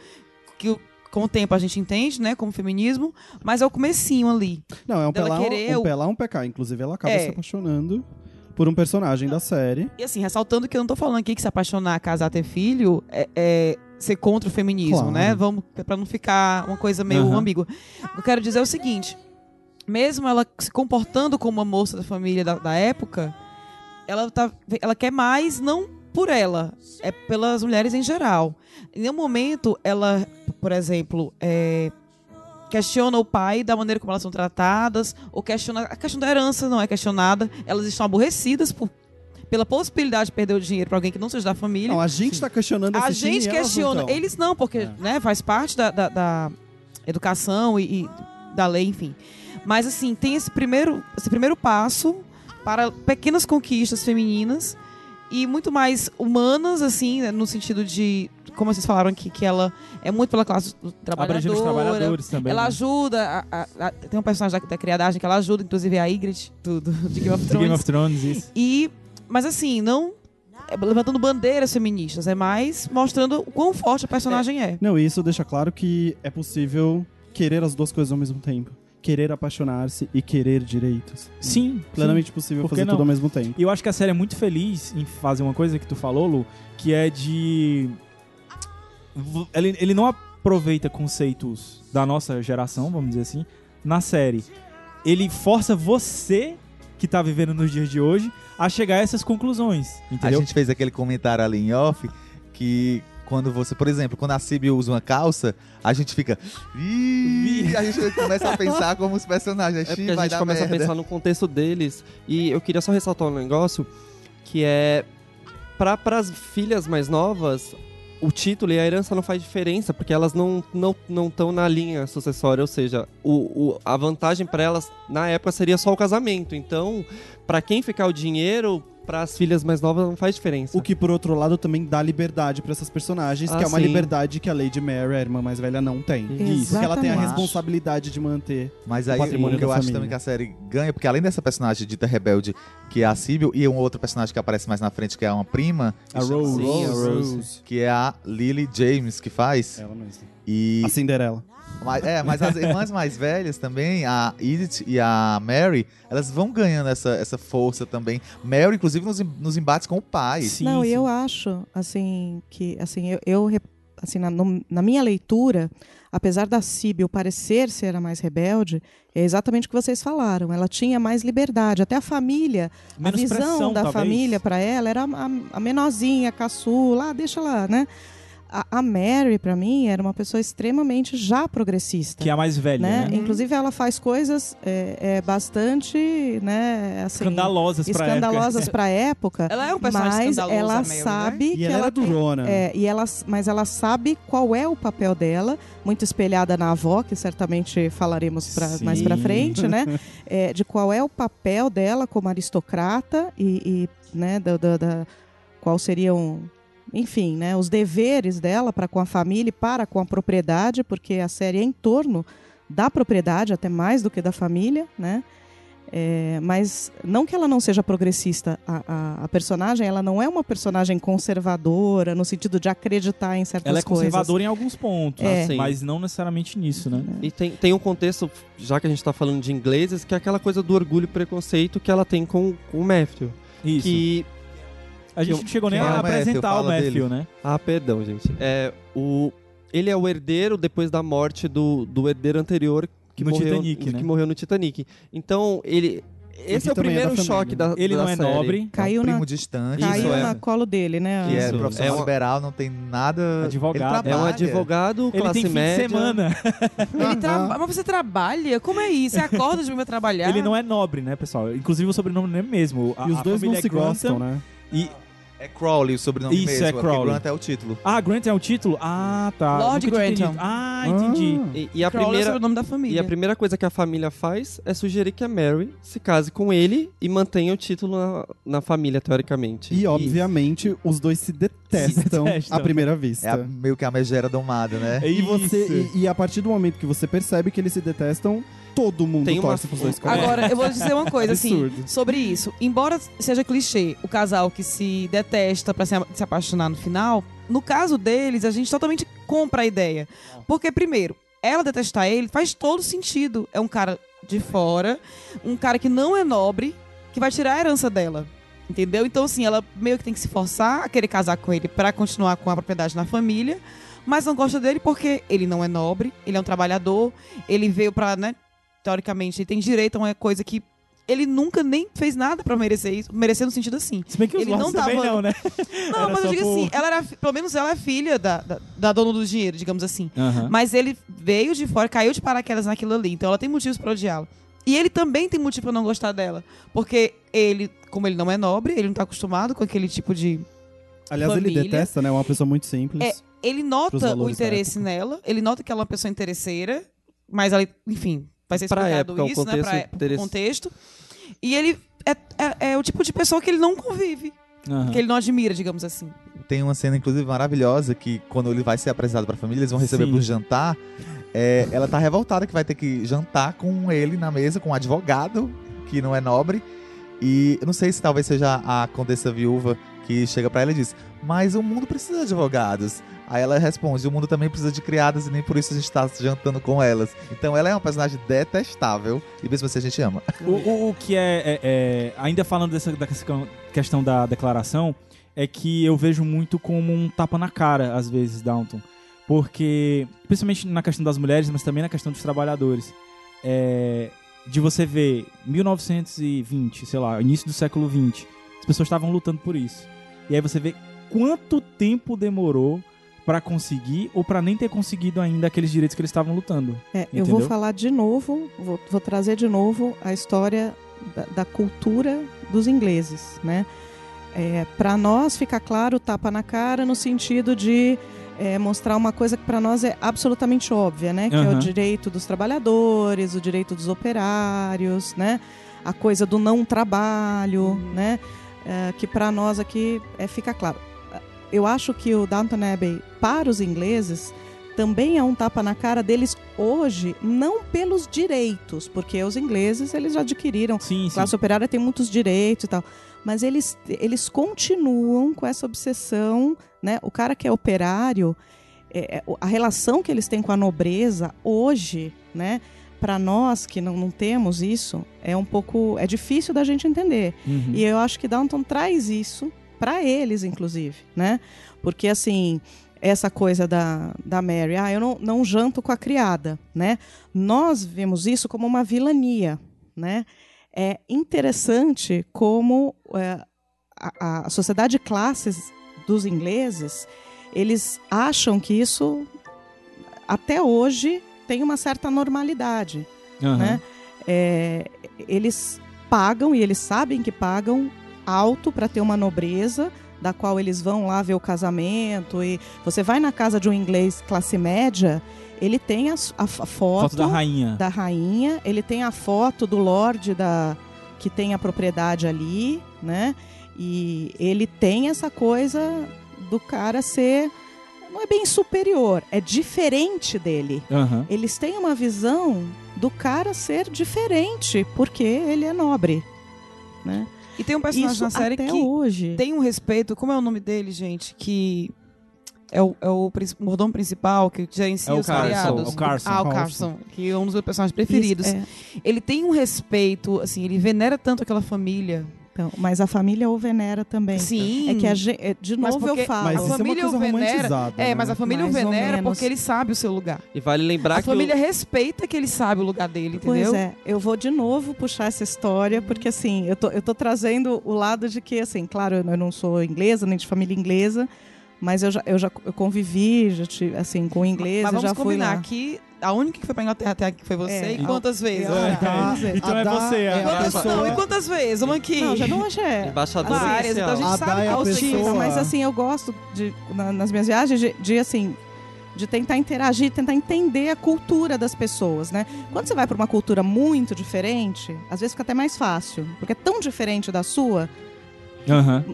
que o- com o tempo a gente entende, né, como feminismo, mas é o comecinho ali. Não, é um PLA, querer um PLA, um PK. Inclusive ela acaba É. se apaixonando por um personagem da série. E assim, ressaltando que eu não tô falando aqui que se apaixonar, casar, ter filho é, é ser contra o feminismo, Claro. né? Vamos para não ficar uma coisa meio Aham. ambígua. Eu quero dizer é o seguinte: mesmo ela se comportando como uma moça da família da, da época, ela tá, ela quer mais não por ela, é pelas mulheres em geral. Em nenhum momento ela, por exemplo, é, questiona o pai da maneira como elas são tratadas, ou questiona a questão da herança não é questionada. Elas estão aborrecidas por, pela possibilidade de perder o dinheiro para alguém que não seja da família. Não, a gente tá questionando a assistindo gente elas questiona, tão. eles não, porque É. né, faz parte da, da- da educação e, e da lei, enfim. Mas assim, tem esse primeiro, esse primeiro passo para pequenas conquistas femininas e muito mais humanas, assim, né, no sentido de, como vocês falaram aqui, que ela é muito pela classe Abrangendo os trabalhadora. trabalhadores também. Ela né? ajuda, a- a- a- tem um personagem da, da criadagem que ela ajuda, inclusive a Ygritte, do, do, de Game of Thrones. Game of Thrones, isso. E, mas assim, não é levantando bandeiras feministas, é mais mostrando o quão forte a personagem é. Não, e isso deixa claro que é possível querer as duas coisas ao mesmo tempo. Querer apaixonar-se e querer direitos. Sim, Plenamente possível Por fazer não? tudo ao mesmo tempo. E eu acho que a série é muito feliz em fazer uma coisa que tu falou, Lu, que é de. Ele, ele não aproveita conceitos da nossa geração, vamos dizer assim, na série. Ele força você, que tá vivendo nos dias de hoje, a chegar a essas conclusões. A Entendeu? gente fez aquele comentário ali em off que quando você, por exemplo, quando a Sibyl usa uma calça, a gente fica. Ih, a gente começa a pensar como os personagens. É "Ih, porque a gente começa merda." a pensar no contexto deles. E eu queria só ressaltar um negócio que é para as filhas mais novas, o título e a herança não faz diferença, porque elas não não não estão na linha sucessória, ou seja, o, o- a vantagem para elas na época seria só o casamento. Então, para quem ficar o dinheiro, para as filhas mais novas não faz diferença. O que, por outro lado, também dá liberdade pra essas personagens, Ah, que é uma sim. liberdade que a Lady Mary, a irmã mais velha, não tem. Isso. Porque ela tem a responsabilidade de manter. Mas aí patrimônio o que eu da acho família. também que a série ganha, porque além dessa personagem dita rebelde, que é a Sibyl, e um outro personagem que aparece mais na frente, que é uma prima, A Rose. Sim, a Rose. que é a Lily James que faz. Ela mesma. E, A Cinderela. Mas, é, mas as irmãs mais velhas também, a Edith e a Mary, elas vão ganhando essa, essa força também. Mary, inclusive, nos, nos embates com o pai. Sim, não, sim. eu acho, assim, que, assim, eu, eu assim, na, no- na minha leitura, apesar da Síbil parecer ser a mais rebelde, é exatamente o que vocês falaram. Ela tinha mais liberdade. Até a família, Menos a visão pressão, da talvez. família para ela era a, a menorzinha, a caçula, ah, deixa lá, né? A, a Mary, para mim, era uma pessoa extremamente já progressista. Que é a mais velha, né? né? Inclusive, ela faz coisas é, é, bastante, né, assim, Escandalosas pra época. escandalosas para a época. Ela é um personagem mas ela a Mary, né? sabe E que ela ela tem- durona. é, e ela, mas ela sabe qual é o papel dela, muito espelhada na avó, que certamente falaremos pra, mais para frente, né? É, de qual é o papel dela como aristocrata e, e, né, da, da- da- qual seriam, enfim, né, os deveres dela para com a família e para com a propriedade, porque a série é em torno da propriedade, até mais do que da família, né? É, mas não que ela não seja progressista, a, a- a personagem ela não é uma personagem conservadora no sentido de acreditar em certas Ela é coisas. conservadora em alguns pontos, É. Sim. mas não necessariamente nisso, né? E tem, tem um contexto, já que a gente tá falando de ingleses, que é aquela coisa do orgulho e preconceito que ela tem com, com o Matthew. Isso. Que. A gente que- não chegou nem é a Matthew? apresentar o Matthew, dele. né? Ah, perdão, gente. É, o, ele é o herdeiro depois da morte do, do herdeiro anterior que No morreu, Titanic, que né? morreu no Titanic. Então, ele. Esse é o é da primeiro família, choque né? da Ele da não é série. nobre, Caiu é um na- primo distante. Isso, Caiu é. na colo dele, né? Que é Isso. profissional É um- liberal, não tem nada. Advogado. Ele É um advogado, ele classe tem fim média. de semana. Ele tra- Mas você trabalha? Como é isso? Você acorda de manhã trabalhar? Ele não é nobre, né, pessoal? Inclusive o sobrenome não é mesmo. A- E os dois não se é Grantham gostam, né? E... É Crowley o sobrenome Isso, mesmo. é porque Crowley. Grant é o título. Ah, Grant é o título? Ah, tá. Lord Grantham. entendido. Ah, entendi. E, e a Crowley é primeira, o nome da família. E a primeira coisa que a família faz é sugerir que a Mary se case com ele e mantenha o título na, na família, teoricamente. E, obviamente, os dois se detestam, detestam. à primeira vista. É a- meio que a megera domada, né? É E, você, isso. e, e a partir do momento que você percebe que eles se detestam, todo mundo Tem uma- torce pros dois caras. Agora, eu vou dizer uma coisa, assim, sobre isso. Embora seja clichê, o casal que se detesta pra se, se apaixonar no final, no caso deles, a gente totalmente compra a ideia. Porque, primeiro, ela detestar ele faz todo sentido. É um cara de fora, um cara que não é nobre, que vai tirar a herança dela. Entendeu? Então, assim, ela meio que tem que se forçar a querer casar com ele pra continuar com a propriedade na família, mas não gosta dele porque ele não é nobre, ele é um trabalhador, ele veio pra, né, teoricamente, ele tem direito a uma coisa que ele nunca nem fez nada pra merecer isso, merecer no sentido assim. Se bem que os Ele não também tava- não, né? Não, Era mas eu digo por- assim, ela era, pelo menos ela é filha da, da, da dona do dinheiro, digamos assim. Mas ele veio de fora, caiu de paraquedas naquilo ali, então ela tem motivos pra odiá-lo. E ele também tem motivo pra não gostar dela, porque ele, como ele não é nobre, ele não tá acostumado com aquele tipo de Aliás, ele família. detesta, né? É uma pessoa muito simples. É, ele nota o interesse nela, ele nota que ela é uma pessoa interesseira, mas ela, enfim, vai ser Pra explicado época, o isso, né? contexto Pra, pro interesse- contexto. E ele é, é, é o tipo de pessoa que ele não convive, Aham. que ele não admira, digamos assim. Tem uma cena, inclusive, maravilhosa que quando ele vai ser apresentado pra família, eles vão receber Sim. pro jantar. é, ela tá revoltada que vai ter que jantar com ele na mesa, com um advogado, que não é nobre. E eu não sei se talvez seja a condessa viúva que chega pra ela e diz: Mas o mundo precisa de advogados. Aí ela responde: O mundo também precisa de criadas e nem por isso a gente tá jantando com elas. Então ela é uma personagem detestável e mesmo assim a gente ama. O, o- o que é, é- é- Ainda falando dessa, dessa questão da declaração, é que eu vejo muito como um tapa na cara, às vezes, Downton. Porque, principalmente na questão das mulheres, mas também na questão dos trabalhadores. é, de você ver 1920, sei lá, início do século 20, as pessoas estavam lutando por isso. E aí você vê quanto tempo demorou pra conseguir ou pra nem ter conseguido ainda aqueles direitos que eles estavam lutando. É, eu vou falar de novo, vou, vou trazer de novo a história da, da cultura dos ingleses, né? É, para nós fica claro tapa na cara no sentido de é, mostrar uma coisa que para nós é absolutamente óbvia, né? Que é Aham. o direito dos trabalhadores, o direito dos operários, né? A coisa do não trabalho, né? É, que para nós aqui é, fica claro. Eu acho que o Downton Abbey para os ingleses também é um tapa na cara deles hoje, não pelos direitos, porque os ingleses eles já adquiriram Sim, classe operária tem muitos direitos e tal. Mas eles, eles continuam com essa obsessão, né? O cara que é operário, é, é, a relação que eles têm com a nobreza hoje, né? Para nós que não, não temos isso, é um pouco. é difícil da gente entender. Uhum. E eu acho que Downton traz isso para eles, inclusive, né? Porque, assim, essa coisa da, da Mary, ah, eu não, não janto com a criada, né? Nós vemos isso como uma vilania, né? É interessante como é, a, a sociedade de classes dos ingleses, eles acham que isso, até hoje, tem uma certa normalidade Aham. né? É, eles pagam e eles sabem que pagam alto para ter uma nobreza da qual eles vão lá ver o casamento e você vai na casa de um inglês classe média ele tem a, a a foto, Foto da rainha. da rainha, ele tem a foto do lord da que tem a propriedade ali, né? E ele tem essa coisa do cara ser não é bem superior, é diferente dele Aham. eles têm uma visão do cara ser diferente, porque ele é nobre. Né? E tem um personagem Isso na série que hoje. tem um respeito. Como é o nome dele, gente? Que é o, é o mordomo principal que gerencia É o os Carson, criados. o Carson. Ah, o Carson. Carson, que é um dos meus personagens preferidos. Isso, é. Ele tem um respeito, assim, ele venera tanto aquela família. Então, mas a família o venera também. Sim. É que a gente, é, de Mas novo porque- eu falo. Mas A é uma família coisa o venera-. É, né? mas a família o Mais ou venera porque ele sabe o seu lugar. E vale lembrar a que família o... respeita que ele sabe o lugar dele, Pois entendeu? é, eu vou de novo puxar essa história, porque assim, eu tô, eu tô trazendo o lado de que, assim, claro, eu não sou inglesa, nem de família inglesa, mas eu já, eu já eu convivi, já tive, assim, com inglês, Mas eu vamos já fui combinar lá. que a única que foi pra Inglaterra até aqui foi você. É. e quantas vezes? É. Da- Então a é você, é a Quantas, não, e quantas vezes? Vamos aqui. Não, já não hoje é. Embaixadora Várias, então a gente A sabe é qual pessoa- mas assim, eu gosto de, na- nas minhas viagens de, de, assim, de tentar interagir, tentar entender a cultura das pessoas, né? Quando você vai para uma cultura muito diferente, às vezes fica até mais fácil, porque é tão diferente da sua Aham.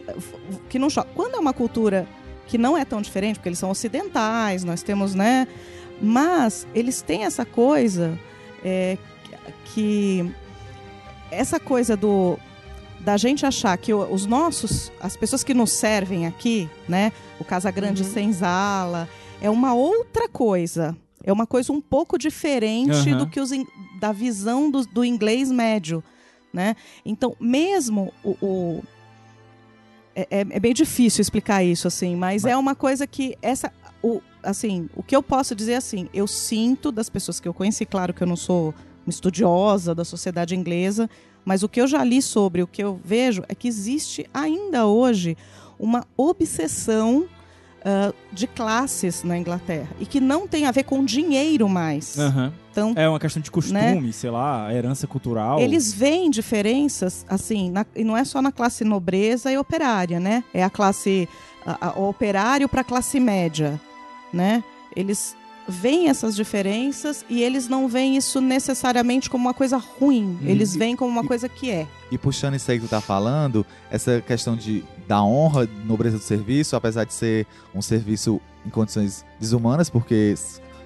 que não choca. Quando é uma cultura que não é tão diferente, porque eles são ocidentais, nós temos, né? Mas eles têm essa coisa é, que essa coisa do da gente achar que os nossos, as pessoas que nos servem aqui, né? O Casa Grande Uhum. Senzala, é uma outra coisa. É uma coisa um pouco diferente Aham. do que os, in- da visão do, do inglês médio, né? Então, mesmo o, o- é, é, é bem difícil explicar isso assim, mas, é uma coisa que essa, o, assim, o que eu posso dizer assim, eu sinto das pessoas que eu conheci, claro que eu não sou uma estudiosa da sociedade inglesa, mas o que eu já li sobre, o que eu vejo é que existe ainda hoje uma obsessão ah, de classes na Inglaterra e que não tem a ver com dinheiro mais. Aham. Então, É uma questão de costume, sei lá, herança cultural. eles veem diferenças, assim, na- e não é só na classe nobreza e operária, né? É a classe a- a- operário para a classe média, né? Eles veem essas diferenças e eles não veem isso necessariamente como uma coisa ruim. Eles veem como uma coisa que é. E puxando isso aí que tu tá falando, essa questão de, da honra, nobreza do serviço, apesar de ser um serviço em condições desumanas, porque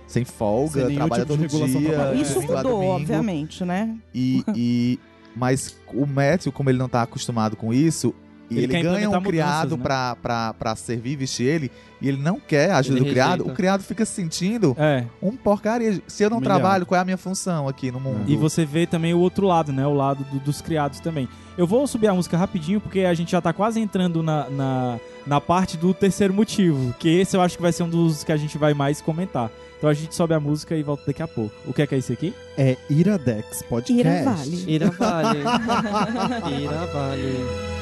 sem folga, Sem trabalha tipo de todo dia. Isso mudou, domingo. obviamente, né? E, e- mas o Matthew, como ele não tá acostumado com isso, e Ele ele, quer ganha um criado mudanças, né? pra, pra, pra servir e vestir ele, e ele não quer a ajuda Ele do criado, rejeita. o criado fica se sentindo É. um porcaria. Se eu não trabalho, qual é a minha função aqui no mundo? E você vê também o outro lado, né? O lado do- dos criados também. Eu vou subir a música rapidinho, porque a gente já tá quase entrando na, na, na parte do terceiro motivo. Que esse eu acho que vai ser um dos que a gente vai mais comentar. Então a gente sobe a música e volta daqui a pouco. O que é que é isso aqui? É Iradex Podcast. Ira vale. Ira vale. Ira vale.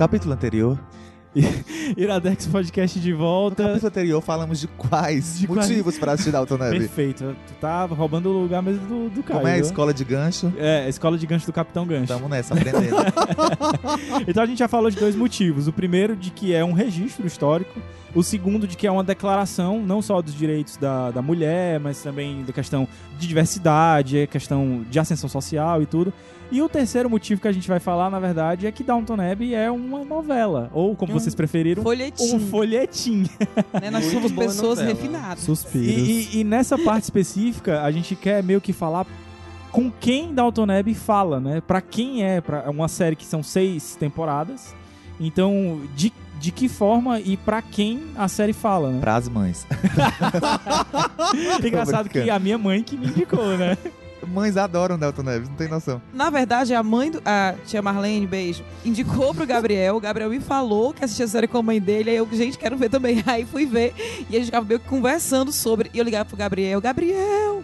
Capítulo anterior, Iradex Podcast de No volta. capítulo anterior falamos de quais De quais? motivos pra assistir Dalton Neve. Perfeito. Tu tá roubando o lugar mesmo do, do Caio. Como é a viu? escola de gancho? É, a escola de gancho do Capitão Gancho. Tamo nessa, aprendendo. Então a gente já falou de dois motivos. O primeiro de que é um registro histórico. O segundo de que é uma declaração não só dos direitos da, da mulher, mas também da questão de diversidade, questão de ascensão social e tudo. E o terceiro motivo que a gente vai falar, na verdade, é que Downton Abbey é uma novela. Ou, como É um vocês preferiram, Folhetim. um folhetim. né? Nós Muito somos pessoas novela. refinadas. Suspiros. E, e- e nessa parte específica, a gente quer meio que falar com quem Dalton Abbey fala, né? Pra quem é, pra uma série que são seis temporadas. Então, de, de que forma e pra quem a série fala, né? Pras mães. Engraçado que a minha mãe que me indicou, né? Mães adoram Dalton Neves, não tem noção. Na verdade, a mãe do. A tia Marlene, beijo, indicou pro Gabriel. O Gabriel me falou que assistia a série com a mãe dele. Aí eu, gente, quero ver também. Aí fui ver. E a gente ficava meio que conversando sobre. E eu ligava pro Gabriel: Gabriel,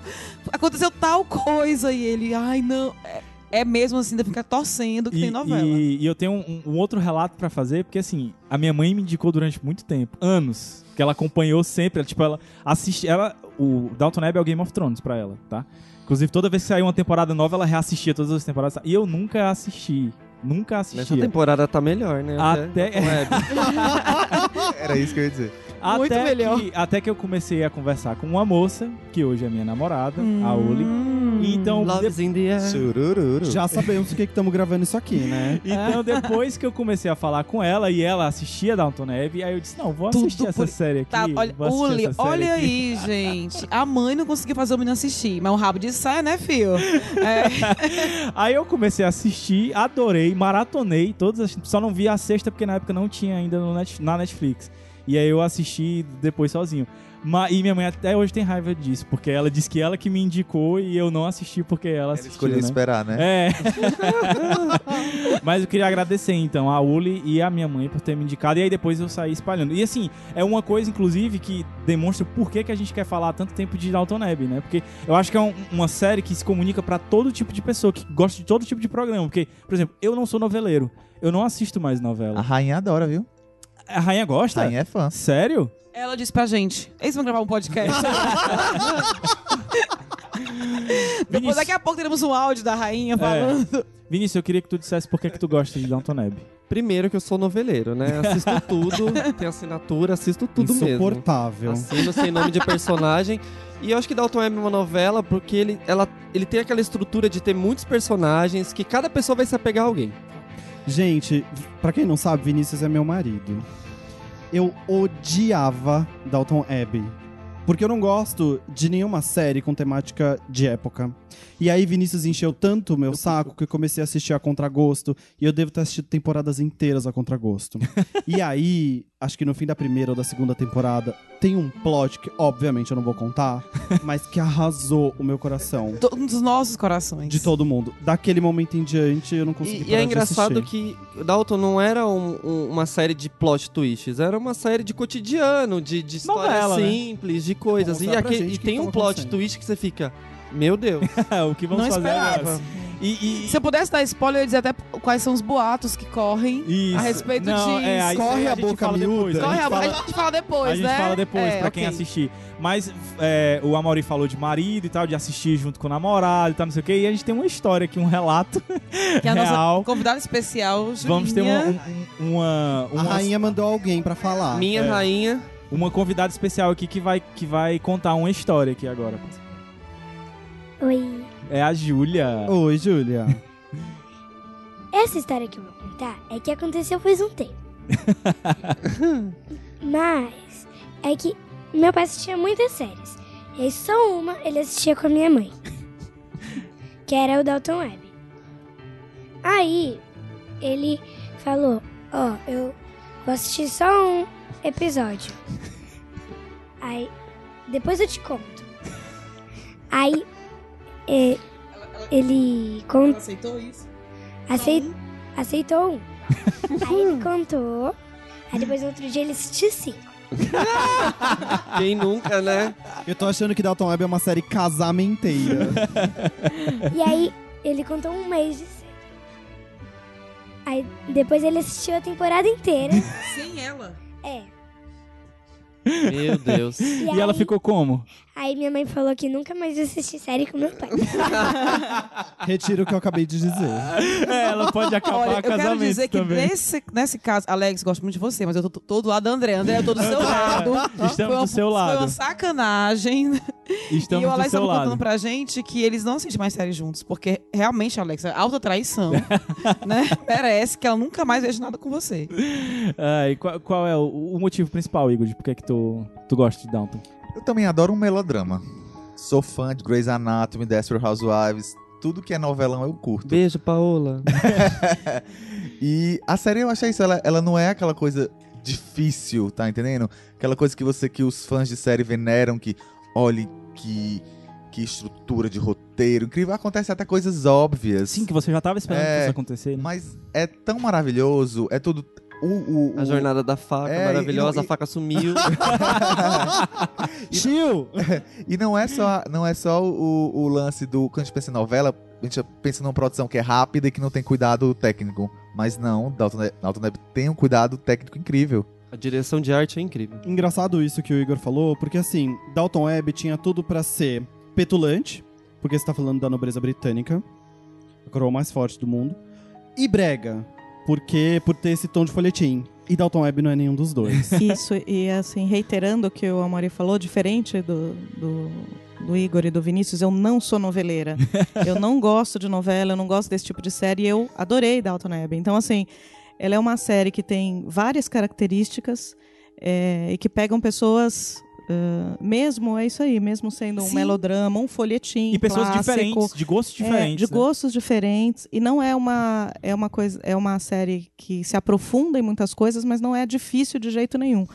aconteceu tal coisa. E ele, ai, não. É, é mesmo assim, ainda fica torcendo que E, tem novela. e- e eu tenho um, um outro relato pra fazer, porque assim, a minha mãe me indicou durante muito tempo, anos, que ela acompanhou sempre, ela, tipo, ela assiste, ela, o Dalton Abbey é o Game of Thrones pra ela, tá? Inclusive, toda vez que saiu uma temporada nova, ela reassistia todas as temporadas, e eu nunca assisti, nunca Nessa assisti. temporada tá melhor, né? Até-. Era isso que eu ia dizer. Muito até melhor. Que, até que eu comecei a conversar com uma moça, que hoje é minha namorada, a Uli. Hum. Então, de- Love's in the air. Já sabemos por que estamos gravando isso aqui, né? Então, depois que eu comecei a falar com ela e ela assistia Downton Abbey, aí eu disse, não, vou Tudo assistir essa por- série aqui. Tá, olha, Uli, essa série olha aqui. aí, gente. A mãe não conseguiu fazer o menino assistir, mas um rabo de saia, né, filho? É. Aí eu comecei a assistir, adorei, maratonei todas as... Só não vi a sexta porque na época não tinha ainda no Net- na Netflix. E aí eu assisti depois sozinho. Ma- e minha mãe até hoje tem raiva disso, porque ela disse que ela que me indicou e eu não assisti porque ela Ela assistiu, escolheu né? esperar, né? É. Mas eu queria agradecer, então, a Uli e a minha mãe por ter me indicado. E aí depois eu saí espalhando. E assim, é uma coisa, inclusive, que demonstra o porquê que a gente quer falar tanto tempo de Dalton Abbey, né? Porque eu acho que é um- uma série que se comunica pra todo tipo de pessoa, que gosta de todo tipo de programa. Porque, por exemplo, eu não sou noveleiro. Eu não assisto mais A novela. rainha adora, viu? A rainha gosta? A rainha é fã. Sério? Ela disse pra gente: Eles vão gravar um podcast. Depois, Vinícius, daqui a pouco teremos um áudio da rainha falando. Vinícius, eu queria que tu dissesse por que que tu gosta de Downton Abbey. Primeiro que eu sou noveleiro, né? Assisto tudo, tenho assinatura, assisto tudo mesmo. Insuportável. Assino sem nome de personagem. E eu acho que Dalton é uma novela porque ele, ela, ele tem aquela estrutura de ter muitos personagens que cada pessoa vai se apegar a alguém. Gente, pra quem não sabe, Vinícius é meu marido. Eu odiava Dalton Abbey. Porque eu não gosto de nenhuma série com temática de época. E aí Vinícius encheu tanto o meu saco que eu comecei a assistir a contragosto. E eu devo ter assistido temporadas inteiras a contragosto. e aí, acho que no fim da primeira ou da segunda temporada, tem um plot que, obviamente, eu não vou contar, mas que arrasou o meu coração. Todos os nossos corações. De todo mundo. Daquele momento em diante, eu não consegui E, e é engraçado que Dalton não era um- um- uma série de plot twists, era uma série de cotidiano, de, de histórias Novela, né? simples, de coisas. E, Mostrar pra aqui- e tem um plot twist que você fica, meu Deus. o que vamos Não fazer esperava. agora? E, e- Se eu pudesse dar spoiler, eu ia dizer até quais são os boatos que correm Isso. a respeito Não, disso. é, aí- Corre a a gente boca miúda. a Corre gente a, fala- a gente fala depois, a gente né? fala depois, É, pra quem ok. assistir. Mas é, o Amaury falou de marido e tal, de assistir junto com o namorado e tal, não sei o quê. E a gente tem uma história aqui, um relato Que é a real. nossa convidada especial, Julinha. Vamos ter uma, um- um- uma, A uma, rainha mandou alguém pra falar. Minha é. rainha. uma convidada especial aqui que vai, que vai contar uma história aqui agora. Oi. É a Júlia. Oi, Júlia. Essa história que eu vou contar é que aconteceu faz um tempo. Mas é que meu pai assistia muitas séries. E aí só uma ele assistia com a minha mãe. Que era o Dalton Web. Aí ele falou, ó, eu vou assistir só um episódio. Aí depois eu te conto. Aí é, ele Ela contou. aceitou isso? Acei- aceitou. Aí ele contou. Aí depois no outro dia ele assistiu cinco. Quem nunca, né? Eu tô achando que Dalton Web é uma série casamenteira. E aí ele contou um mês de série. Aí depois ele assistiu a temporada inteira. Sem ela. é. Meu Deus. E, E aí, ela ficou como? Aí minha mãe falou que nunca mais ia assistir série com meu pai. Retiro o que eu acabei de dizer. É, ela pode acabar Olha, eu quero casamento dizer que também. nesse, nesse caso, Alex, gosto muito de você, mas eu tô, tô do lado da André. André, eu tô do seu lado. Estamos Foi uma- do seu Foi lado. uma sacanagem. Estamos e o Alex seu tava contando pra gente que eles não assistem mais séries juntos. Porque realmente, Alex, é alta traição. né? Merece que ela nunca mais veja nada com você. Ah, e qual, qual é o, o motivo principal, Igor, de por que, que tu, tu gosta de Downton? Eu também adoro um melodrama. Sou fã de Grey's Anatomy, Desperate Housewives, tudo que é novelão eu curto. Beijo, Paola. E a série eu achei isso, ela, ela não é aquela coisa difícil, tá entendendo? Aquela coisa que você que os fãs de série veneram que olhe que que estrutura de roteiro incrível, acontece até coisas óbvias. Sim, que você já tava esperando É, que isso acontecer. né? Mas é tão maravilhoso, é tudo o, o, A o- jornada da faca, É, maravilhosa, e- a faca sumiu. Tio! E não é só, não é só o, o lance do. Quando a gente pensa em novela, a gente pensa numa produção que é rápida e que não tem cuidado técnico. Mas não, Dalton, Dalton Neb tem um cuidado técnico incrível. a direção de arte é incrível. Engraçado isso que o Igor falou, porque assim, Dalton Webb tinha tudo pra ser petulante, porque você tá falando da nobreza britânica, a coroa mais forte do mundo, e brega, porque por ter esse tom de folhetim. E Dalton Webb não é nenhum dos dois. Isso, e assim, reiterando o que o Amori falou, diferente do, do, do Igor e do Vinícius, eu não sou noveleira. eu não gosto de novela, eu não gosto desse tipo de série, e eu adorei Dalton Abbey. Então, assim, ela é uma série que tem várias características é, e que pegam pessoas. Ah, mesmo, é isso aí, mesmo sendo um Sim. melodrama, um folhetim. E pessoas clássico, diferentes, de gostos é, diferentes. de né? gostos diferentes e não é uma é uma coisa é uma série que se aprofunda em muitas coisas mas não é difícil de jeito nenhum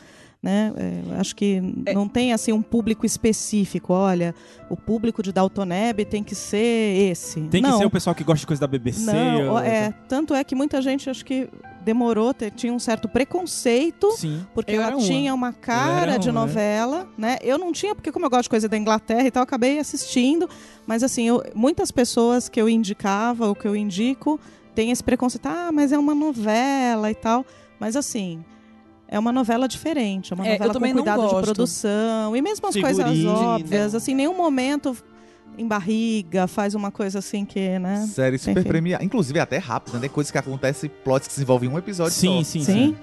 né É, acho que É. não tem assim um público específico olha o público de Dalton Neb tem que ser esse Tem que não, ser o pessoal que gosta de coisa da BBC. não ou- é tanto é que muita gente acho que demorou tinha um certo preconceito Sim. porque ela uma. tinha uma cara era de uma, né? novela, né? Eu não tinha, porque como eu gosto de coisa da Inglaterra e tal, acabei assistindo. Mas assim, eu- muitas pessoas que eu indicava, ou que eu indico, têm esse preconceito. Ah, mas é uma novela e tal. Mas assim, é uma novela diferente. É uma É, eu novela com cuidado de produção. E mesmo as coisas óbvias. Assim, nenhum momento em barriga faz uma coisa assim que, né? Série super Perfeito. premiada. Inclusive é até rápida, né? Coisas que acontecem, plots que se envolvem em um episódio Sim, só. sim, Sim. sim.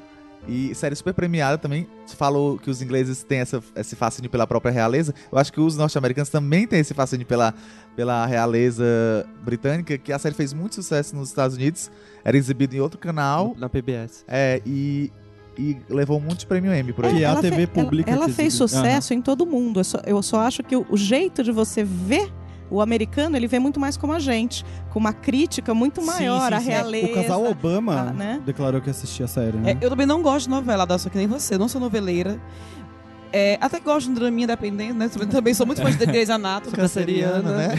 E série super premiada também. Você falou que os ingleses têm essa, esse fascínio pela própria realeza. Eu acho que os norte-americanos também têm esse fascínio pela, pela realeza britânica, que a série fez muito sucesso nos Estados Unidos. Era exibida em outro canal. Na PBS. É, e, e levou muito prêmio M por aí. Que é a ela TV fe- pública Ela, ela fez sucesso em todo mundo. Eu só, eu só acho que o, o jeito de você ver o americano, ele vê muito mais como a gente, com uma crítica muito maior sim, à sim. realeza. O casal Obama ah, né? declarou que assistia a série, né? É, eu também não gosto de novela, só que nem você. Não sou noveleira. É, até gosto de um draminha dependendo, né? Também- Também sou muito fã de Grey's Anatomy. Canceriana, né?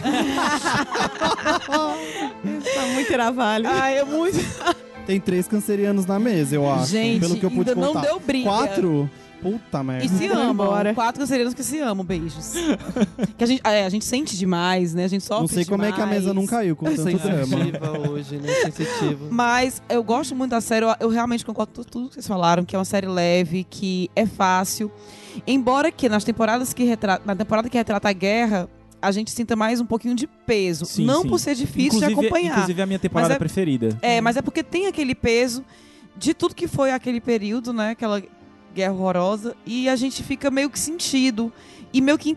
Tá muito iravalho. Ai, é muito... Tem três cancerianos na mesa, eu acho. Gente, pelo que eu pude ainda não contar. deu briga. Quatro? Puta merda. E se amam. embora. Quatro cancerianos que se amam, beijos. que a gente, é, a gente sente demais, né? A gente sofre Não sei como é que a mesa não caiu com tanto drama. Sensitiva hoje, né? Sensitiva. Mas eu gosto muito da série, eu, eu realmente concordo com tudo que vocês falaram, que é uma série leve, que é fácil. Embora que nas temporadas que retrata, na temporada que retrata a guerra, a gente sinta mais um pouquinho de peso. Sim, não sim. por ser difícil inclusive, de acompanhar. Inclusive a minha temporada é- preferida. É, mas é porque tem aquele peso de tudo que foi aquele período, né? Aquela guerra horrorosa. E a gente fica meio que sentido e meio que em-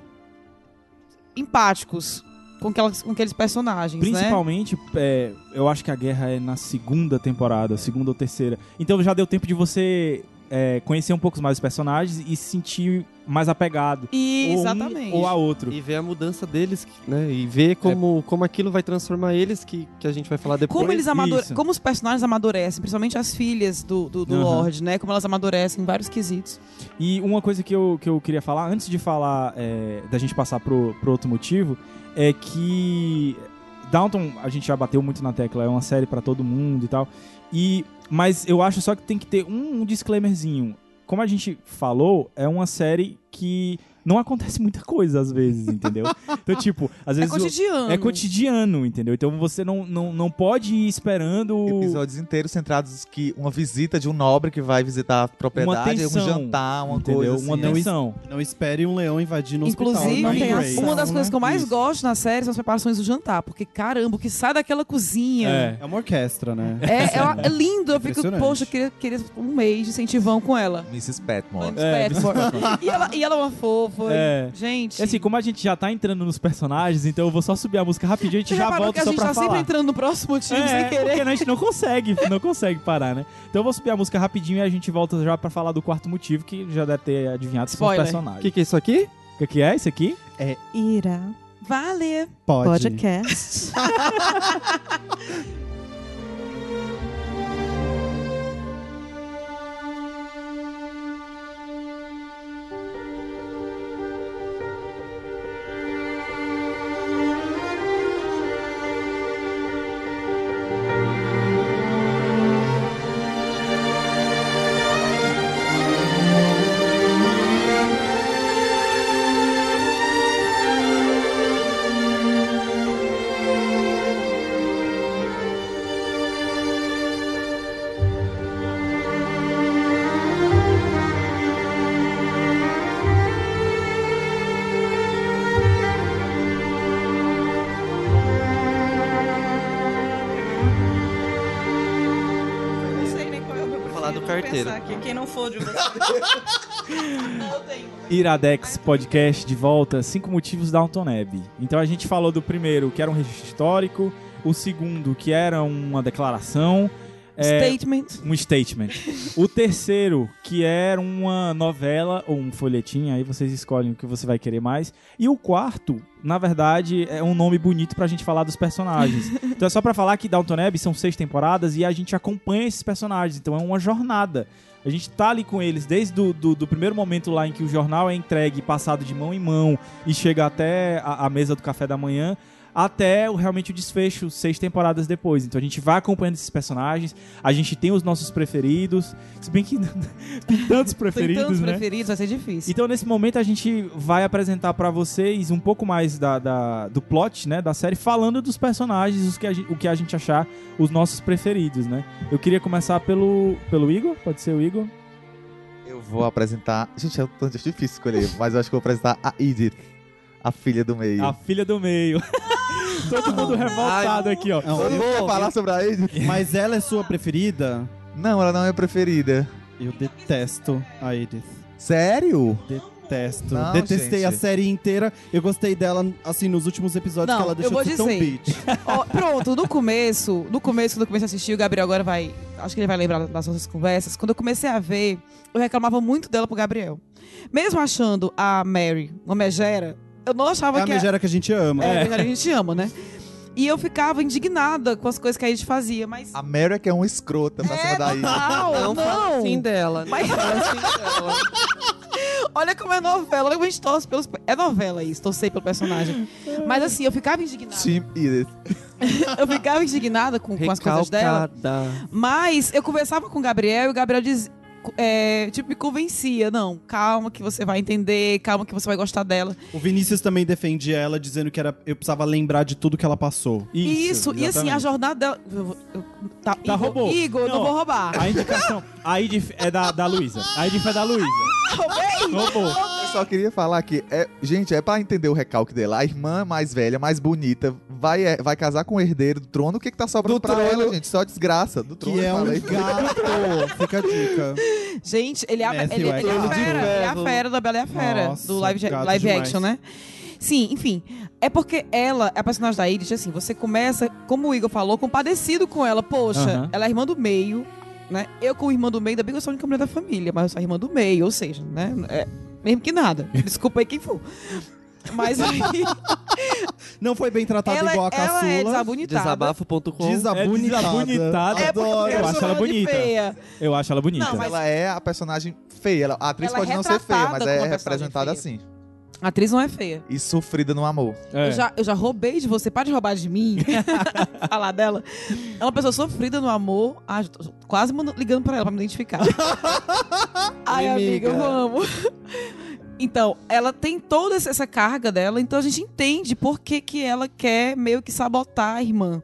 empáticos com, aquelas, com aqueles personagens, né? Principalmente, é, eu acho que a guerra é na segunda temporada, segunda ou terceira. Então já deu tempo de você é, conhecer um pouco mais os personagens e se sentir mais apegado. E, ou um exatamente. ou a outro. E ver a mudança deles, né? E ver como, como aquilo vai transformar eles, que, que a gente vai falar depois. Como eles amadure... Isso. como os personagens amadurecem, principalmente as filhas do, do, do Aham. Lorde, né? Como elas amadurecem em vários quesitos. E uma coisa que eu, que eu queria falar, antes de falar é, da gente passar pro, pro outro motivo, é que Downton, a gente já bateu muito na tecla, é uma série pra todo mundo e tal. E, mas eu acho só que tem que ter um, um disclaimerzinho. Como a gente falou, é uma série que não acontece muita coisa às vezes, entendeu? Então, tipo, às É vezes. o- cotidiano. é cotidiano, entendeu? Então você não, não, não pode ir esperando. Episódios inteiros centrados que uma visita de um nobre que vai visitar a propriedade, um tensão, jantar, uma entendeu? coisa assim. Uma né? tensão. Não espere um leão invadir no hospital. Inclusive, Não Grey. ação, uma das coisas né? que eu mais Isso. gosto na série são as preparações do jantar. Porque, caramba, o que sai daquela cozinha. É. É uma orquestra, né? É, é, uma- é lindo. Eu fico, poxa, eu queria, queria um mês de incentivão com ela. Mrs. Petmore. Antes É, Petmore. e, ela, e ela é uma fofa. É. Gente. E assim, como a gente já tá entrando nos personagens, então eu vou só subir a música rapidinho e a gente você já volta que a só gente pra tá falar. sempre entrando no próximo time É, sem querer. porque a gente não consegue, não consegue parar, né? Então eu vou subir a música rapidinho e a gente volta já pra falar do quarto motivo, que já deve ter adivinhado são os Spoiler. O personagens. que, que é isso aqui? O que, que é isso aqui? Ira. Vale. Pode. Podcast. quem não for de tenho. Iradex Podcast de volta, cinco motivos da Downton Abbey. Então a gente falou do primeiro, que era um registro histórico, o segundo, que era uma declaração, é, Statement. um statement. O terceiro, que era uma novela ou um folhetim, aí vocês escolhem o que você vai querer mais. E o quarto, na verdade, é um nome bonito pra gente falar dos personagens. então é só pra falar que Downton Abbey são seis temporadas e a gente acompanha esses personagens, então é uma jornada. A gente tá ali com eles desde do, do, do primeiro momento lá em que o jornal é entregue, passado de mão em mão e chega até a, a mesa do café da manhã, até o, realmente o desfecho seis temporadas depois. Então a gente vai acompanhando esses personagens, a gente tem os nossos preferidos, se bem que tem tantos Tem preferidos, tantos né? preferidos, vai ser difícil. Então, nesse momento, a gente vai apresentar pra vocês um pouco mais da, da- do plot, né, da série, falando dos personagens, os que a gente- o que a gente achar os nossos preferidos, né? Eu queria começar pelo, pelo Igor, pode ser o Igor? Eu vou apresentar. Gente, é tão difícil escolher, mas eu acho que vou apresentar a Edith, a filha do meio. A filha do meio. Todo mundo revoltado aqui, ó. Não, Todo eu- mundo quer falar sobre a Edith? Mas ela é sua preferida? Não, ela não é preferida. Eu detesto a Edith. Sério? Detesto. Não, Detestei gente. a série inteira. Eu gostei dela, assim, nos últimos episódios Não, que ela eu deixou vou de ser tão dizer. bitch. Ó, pronto, no começo, no começo, quando eu comecei a assistir, o Gabriel agora vai. Acho que ele vai lembrar das nossas conversas. Quando eu comecei a ver, eu reclamava muito dela pro Gabriel. Mesmo achando a Mary uma megera, eu não achava É a que. megera que a gente ama. É, a megera que a gente ama, né? E eu ficava indignada com as coisas que a gente fazia, mas. A Mary é que é uma escrota pra cima da Edith. Não, Não, fala assim não. dela. Mas- Não fala assim dela. Olha como é novela, olha como a gente torce pelos. É novela isso, torcer pelo personagem. Mas assim, eu ficava indignada. Edith. Eu ficava indignada com, com as coisas dela. Mas eu conversava com o Gabriel e o Gabriel diz, é, tipo, me convencia. Não, calma que você vai entender, calma que você vai gostar dela. O Vinícius também defendia ela, dizendo que era, eu precisava lembrar de tudo que ela passou. Isso, e assim, a jornada dela. eu eu- tá, Tá, Igor, roubou. Igor, não, Não. vou roubar. A indicação, a Edith é da, da Luísa. A Edith é da Luísa. Roubou. Eu só queria falar que, é, gente, é pra entender o recalque dela. A irmã mais velha, mais bonita, vai, é, vai casar com o herdeiro do trono. O que que tá sobrando Do pra trono. ela, gente? Só desgraça. Do trono, Que é um falei. gato. Fica a dica. Gente, ele é, a, ele, ele é a Eckert. fera. Ele é a fera da Bela e a Fera. Nossa, do live, live action, né? Sim, enfim. É porque ela, a personagem da Edith, assim, você começa, como o Igor falou, compadecido com ela. Poxa, Aham. ela é irmã do meio, né? Eu, como irmã do meio, ainda bem que eu sou a única mulher da família, mas eu sou a irmã do meio, ou seja, né? É, mesmo que nada. Desculpa aí quem for. Mas aí, Não foi bem tratada ela, igual a ela caçula. é desabonitada. Desabafo.com. Desabonitada. desabonitada. É porque Adoro. eu acho ela bonita. feia. Eu acho ela bonita. Não, mas- Ela é a personagem feia. A atriz Ela é pode não ser feia, mas é representada feia. assim. A atriz não é feia. E sofrida no amor. É. Eu, já, eu já roubei de você. Para de roubar de mim. Falar dela. É uma pessoa sofrida no amor. Ah, quase ligando pra ela pra me identificar. Ai, amiga, Amiga. vamos. Então, ela tem toda essa- essa carga dela, então a gente entende por que, que ela quer meio que sabotar a irmã.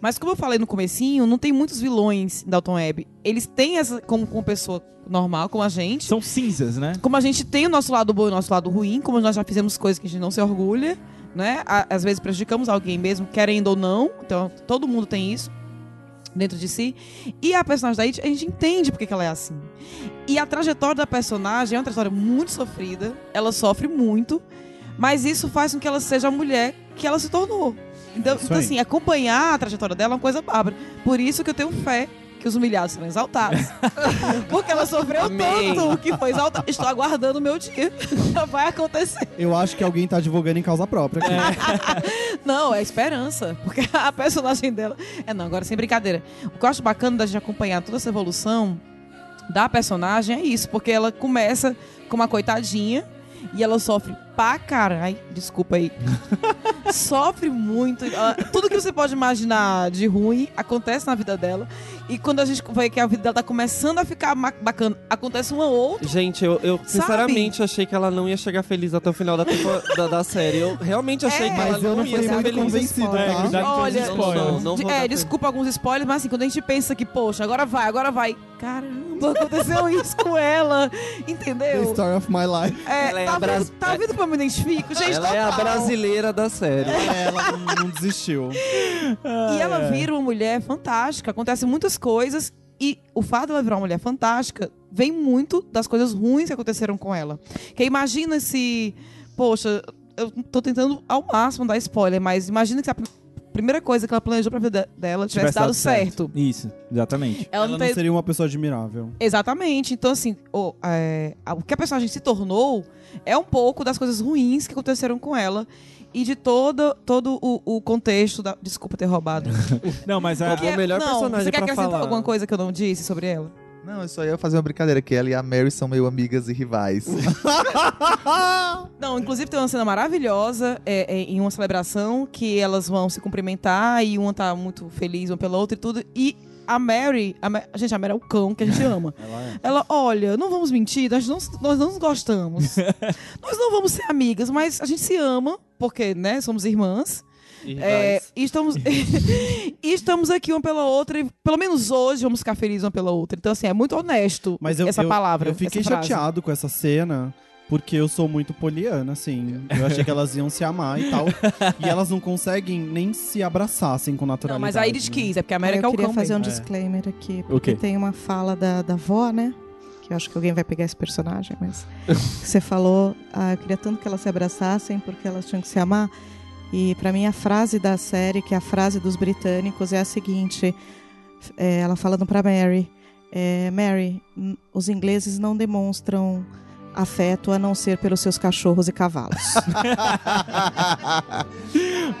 Mas como eu falei no comecinho, não tem muitos vilões da Dalton Web. Eles têm essa como uma pessoa normal, como a gente. São cinzas, né? Como a gente tem o nosso lado bom e o nosso lado ruim, como nós já fizemos coisas que a gente não se orgulha, né? Às vezes prejudicamos alguém mesmo, querendo ou não. Então, todo mundo tem isso dentro de si. E a personagem da It, a gente entende porque que ela é assim. E a trajetória da personagem é uma trajetória muito sofrida. Ela sofre muito. Mas isso faz com que ela seja a mulher que ela se tornou. Então, Isso então, assim, acompanhar a trajetória dela é uma coisa bárbara. Por isso que eu tenho fé que os humilhados serão exaltados. Porque ela sofreu Amém. tanto que foi exaltada. Estou aguardando o meu dia. Vai acontecer. Eu acho que alguém tá advogando em causa própria aqui. Não, é esperança. Porque a personagem dela. É, não, agora sem brincadeira. O que eu acho bacana da gente acompanhar toda essa evolução da personagem é isso. Porque ela começa com uma coitadinha e ela sofre pra caralho. Desculpa aí. sofre muito. Tudo que você pode imaginar de ruim acontece na vida dela. E quando a gente vê que a vida dela tá começando a ficar bacana, acontece uma outra. Gente, eu, eu sinceramente achei que ela não ia chegar feliz até o final da, tempo- da, da série. Eu realmente achei É, que ela não não ia ser muito feliz. convencido, É, tá? Olha, não, não De- vou é, desculpa alguns spoilers, mas assim, quando a gente pensa que, poxa, agora vai, agora vai. Caramba, aconteceu isso com ela. The Entendeu? story of my life. É, Ela é tá, vendo, tá como eu me identifico? Gente, Ela é a total. brasileira da série. Ela não, não desistiu. E ela vira uma mulher fantástica. Acontecem muitas coisas. E o fato dela virar uma mulher fantástica vem muito das coisas ruins que aconteceram com ela. Que imagina se. Poxa, eu tô tentando ao máximo dar spoiler, mas imagina que a pr- primeira coisa que ela planejou pra vida dela tivesse, dado certo. Isso, exatamente. Ela, Ela não não seria uma pessoa admirável. Exatamente. Então, assim, o, é, a- o que a personagem se tornou é um pouco das coisas ruins que aconteceram com ela. E de todo, todo o, o contexto da. Desculpa ter roubado. Não, mas a, Que é- o melhor não, personagem Você quer acrescentar falar. alguma coisa que eu não disse sobre ela? Não, eu só ia fazer uma brincadeira, que ela e a Mary são meio amigas e rivais. Não, inclusive tem uma cena maravilhosa é, é, em uma celebração que elas vão se cumprimentar e uma tá muito feliz uma pela outra e tudo. E a Mary, a Ma- gente, a Mary é o cão que a gente ama. Ela é. Ela, olha, não vamos mentir, nós não, nós não nos gostamos. nós não vamos ser amigas, mas a gente se ama, porque, né, somos irmãs. E É, e, estamos, e estamos aqui uma pela outra, e pelo menos hoje vamos ficar felizes uma pela outra. Então, assim, é muito honesto Mas eu, essa eu- palavra. Eu fiquei essa frase. chateado com essa cena. Porque eu sou muito poliana, assim. Eu achei que elas iam se amar e tal. e elas não conseguem nem se abraçar, assim, com Não, naturalidade. mas a Iris né? quis, é porque a América é eu o queria cão. fazer um mesmo. disclaimer aqui, O porque quê? tem uma fala da, da avó, né? Que eu acho que alguém vai pegar esse personagem, mas você falou, ah, eu queria tanto que elas se abraçassem porque elas tinham que se amar. E pra mim a frase da série, que é a frase dos britânicos, é a seguinte: é, ela falando pra Mary, é, Mary, os ingleses não demonstram afeto a não ser pelos seus cachorros e cavalos.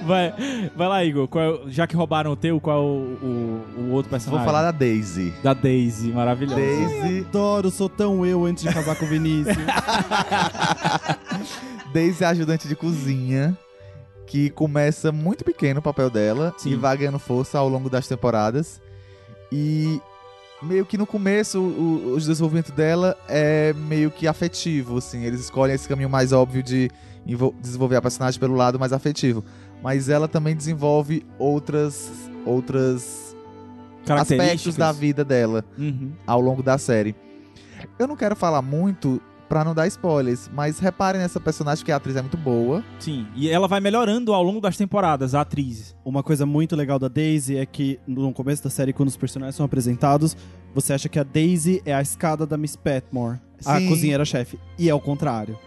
vai, vai lá, Igor. Qual é já que roubaram o teu, qual é o, o, o outro Vou personagem? falar da Daisy. da Daisy, maravilhosa. Daisy, Adoro, sou tão eu antes de casar com o Vinícius. Daisy é ajudante de cozinha, que começa muito pequeno o papel dela Sim. e vai ganhando força ao longo das temporadas. E meio que no começo o, o desenvolvimento dela é meio que afetivo, assim. Eles escolhem esse caminho mais óbvio de envol- desenvolver a personagem pelo lado mais afetivo. Mas ela também desenvolve outras outras aspectos da vida dela Uhum. ao longo da série. Eu não quero falar muito pra não dar spoilers, mas reparem nessa personagem que a atriz é muito boa. Sim, e ela vai melhorando ao longo das temporadas, a atriz. Uma coisa muito legal da Daisy é que no começo da série, quando os personagens são apresentados, você acha que a Daisy é a escada da Miss Petmore, a cozinheira-chefe. E é o contrário.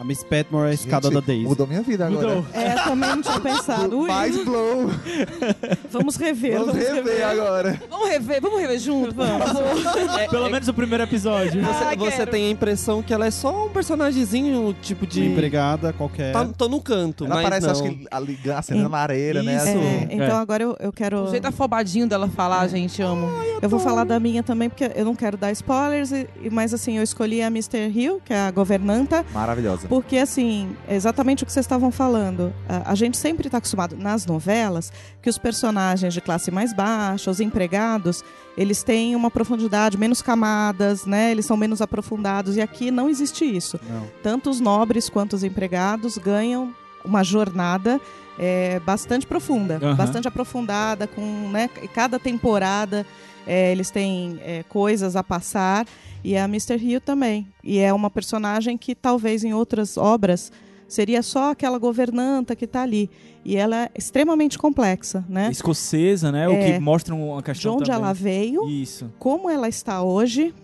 A Miss Petmore é a escada Gente, da Daisy. Mudou minha vida agora. Mudou. é, também não tinha pensado. Ui, Mais blow. vamos rever. Vamos rever agora. Vamos rever, vamos rever junto, favor. É- Pelo é- menos o primeiro episódio. Você, Ah, você tem a impressão que ela é só um personagemzinho, tipo de. Uma empregada qualquer. Tá, tô no canto, Ela mas parece, não. acho que, ali, acendendo a lareira, né? Isso. assim. É, então É. agora eu, eu quero. O jeito afobadinho dela falar, gente, amo. Eu vou falar da minha também, porque eu não quero dar spoilers, mas assim, eu escolhi a Mr. Hill, que é a governanta, Maravilhosa. Porque, assim, é exatamente o que vocês estavam falando. A, a gente sempre está acostumado nas novelas que os personagens de classe mais baixa, os empregados, eles têm uma profundidade, menos camadas, né? Eles são menos aprofundados. E aqui não existe isso. Não. Tanto os nobres quanto os empregados ganham uma jornada é, bastante profunda, Aham. bastante aprofundada, com né, cada temporada é, eles têm é, coisas a passar e a Mr. Hill também. E é uma personagem que talvez em outras obras seria só aquela governanta que está ali. E ela é extremamente complexa, né? Escocesa, né? O É. que mostra uma De questão onde também. ela veio, Isso. como ela está hoje,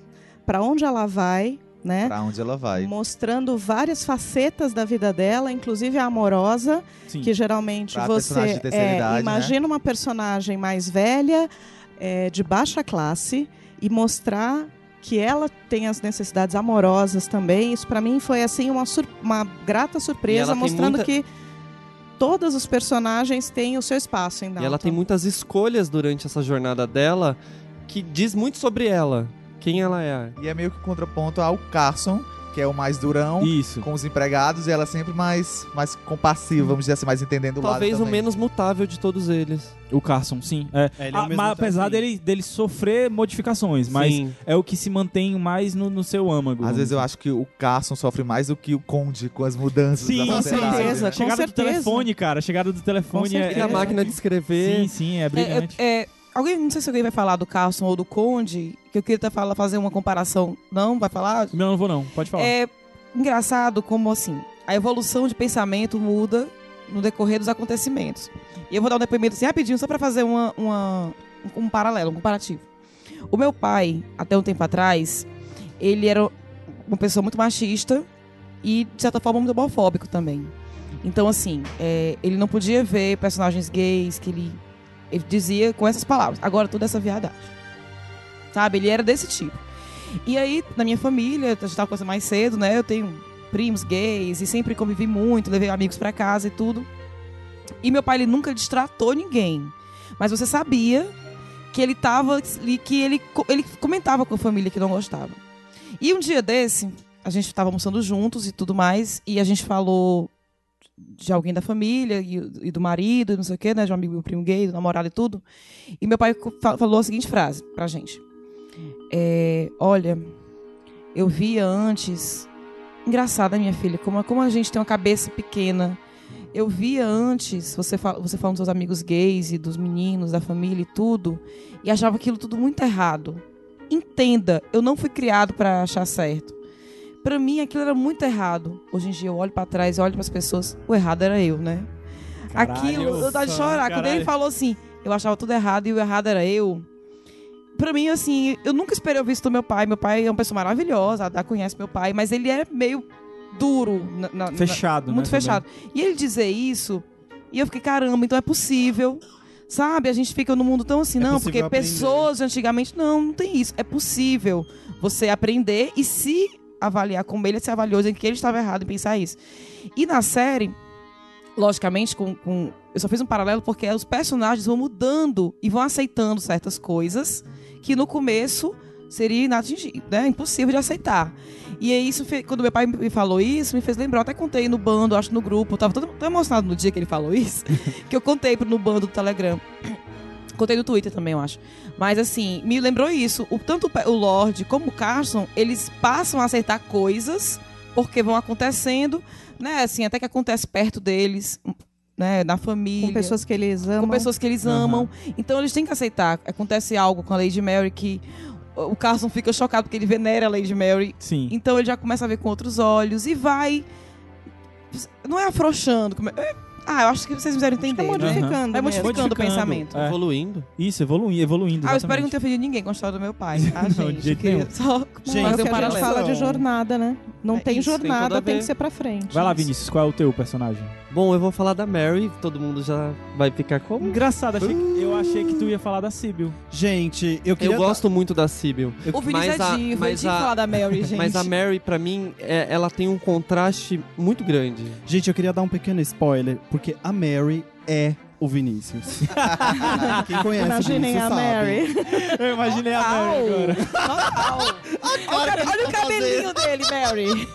para onde ela vai, né? Pra onde ela vai. Mostrando várias facetas da vida dela, inclusive a amorosa, Sim. que geralmente Pra você de é, idade, né? imagina uma personagem mais velha, é, de baixa classe, e mostrar que ela tem as necessidades amorosas também. Isso para mim foi assim uma, sur- uma grata surpresa, mostrando muita- que todos os personagens têm o seu espaço em E ela tem muitas escolhas durante essa jornada dela que diz muito sobre ela. Quem ela é. E é meio que contraponto ao Carson, que é o mais durão Isso. com os empregados, e ela sempre mais, mais compassiva, vamos dizer assim, mais entendendo o Talvez o menos mutável de todos eles. O Carson, sim. É. É, ele é o Ah, mesmo mas o apesar dele, dele sofrer modificações, mas Sim. é o que se mantém mais no, no seu âmago. Às vezes eu acho que o Carson sofre mais do que o Conde com as mudanças Sim, da com sociedade. certeza. né? Com Chegada do certeza. telefone, cara. Chegada do telefone Com é, E certeza. a máquina de escrever. Sim, sim, é É, brilhante. é, é, alguém, não sei se alguém vai falar do Carlson ou do Conde, que eu queria até falar, fazer uma comparação. Não, vai falar? Não, não vou não. Pode falar. É engraçado como assim, a evolução de pensamento muda no decorrer dos acontecimentos. E eu vou dar um depoimento assim rapidinho, só pra fazer uma, uma- um paralelo, um comparativo. O meu pai, até um tempo atrás, ele era uma pessoa muito machista e, de certa forma, muito homofóbico também. Então, assim, é, ele não podia ver personagens gays que ele, ele dizia com essas palavras. Agora tudo é essa viadagem. Sabe? Ele era desse tipo. E aí, na minha família, a gente tava conversando mais cedo, né? Eu tenho primos gays e sempre convivi muito, levei amigos pra casa e tudo. E meu pai, ele nunca destratou ninguém. Mas você sabia que ele tava. que ele, ele comentava com a família que não gostava. E um dia desse, a gente tava almoçando juntos e tudo mais, e a gente falou de alguém da família e, e do marido, e não sei o quê, né? De um amigo, meu primo gay, do namorado e tudo. E meu pai falou a seguinte frase pra gente. É, olha, eu via antes. Engraçada, minha filha, como, como a gente tem uma cabeça pequena. Eu via antes, você, você falando dos seus amigos gays e dos meninos, da família e tudo, e achava aquilo tudo muito errado. Entenda, eu não fui criado pra achar certo. Pra mim, aquilo era muito errado. Hoje em dia, eu olho pra trás e olho pras pessoas, o errado era eu, né? Caralho, Aquilo, eu dá de chorar. Quando caralho. ele falou assim, eu achava tudo errado e o errado era eu. Pra mim, assim, eu nunca esperei ouvir isso do meu pai. Meu pai é uma pessoa maravilhosa, a conhece meu pai, mas ele é meio duro. na- na- na- Fechado, muito né? fechado. E ele dizer isso, e eu fiquei, caramba, então é possível. Sabe? A gente fica no mundo tão assim, É não, porque aprender. pessoas antigamente, não, não tem isso. É possível você aprender e se avaliar como ele se avaliou, dizendo que ele estava errado em pensar isso. E na série, logicamente, com, com- eu só fiz um paralelo porque os personagens vão mudando e vão aceitando certas coisas que no começo seria né? impossível de aceitar. E aí isso, quando meu pai me falou isso, me fez lembrar, eu até contei no bando, acho no grupo, eu tava todo, tão emocionado no dia que ele falou isso, que eu contei no bando do Telegram. Contei no Twitter também, eu acho. Mas assim, me lembrou isso. O, tanto o Lorde como o Carson, eles passam a aceitar coisas porque vão acontecendo, né? Assim, até que acontece perto deles, né? Na família Com pessoas que eles amam. com pessoas que eles Aham. amam. Então eles têm que aceitar. Acontece algo com a Lady Mary que o Carson fica chocado porque ele venera a Lady Mary. Sim. Então ele já começa a ver com outros olhos e vai. Não é afrouxando. como é- Ah, eu acho que vocês me fizeram Acho que é entender. né? modificando. Vai mesmo. modificando o pensamento. É. Evoluindo. Isso, evoluindo, evoluindo. Ah, eu espero que não tenha ofendido ninguém com a história do meu pai, Não, gente? de jeito Queria nenhum. Só Gente, Não, é o fazer que a gente paralelo. fala de jornada, né? Não É tem isso, tem jornada, tem ver. que ser pra frente. Vai lá, Vinícius, qual é o teu personagem? Bom, eu vou falar da Mary, todo mundo já vai ficar como? Engraçado, achei que- eu achei que tu ia falar da Sibyl. Gente, eu queria. Eu gosto muito da Sibyl. O Vinícius Mas é divo, mas a- falar da Mary, gente. Mas a Mary, pra mim, é- ela tem um contraste muito grande. Gente, eu queria dar um pequeno spoiler, porque a Mary é o Vinícius. Quem conhece Imaginem o Vinícius a sabe. Mary. Eu imaginei a Mary agora. Olha, olha o cabelinho dele, Mary.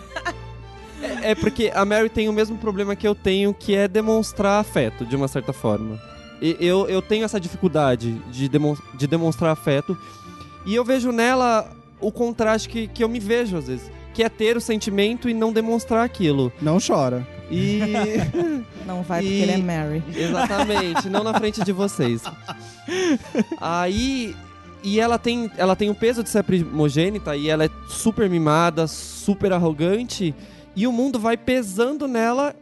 É, é porque a Mary tem o mesmo problema que eu tenho, que é demonstrar afeto, de uma certa forma. E- Eu, eu tenho essa dificuldade de, demon- de demonstrar afeto. E eu vejo nela o contraste que, que eu me vejo, às vezes. Que é ter o sentimento e não demonstrar aquilo. Não chora. E. Não vai E- porque ele é Mary. Exatamente, não na frente de vocês. Aí. E ela tem, ela tem o peso de ser primogênita e ela é super mimada, super arrogante. E o mundo vai pesando nela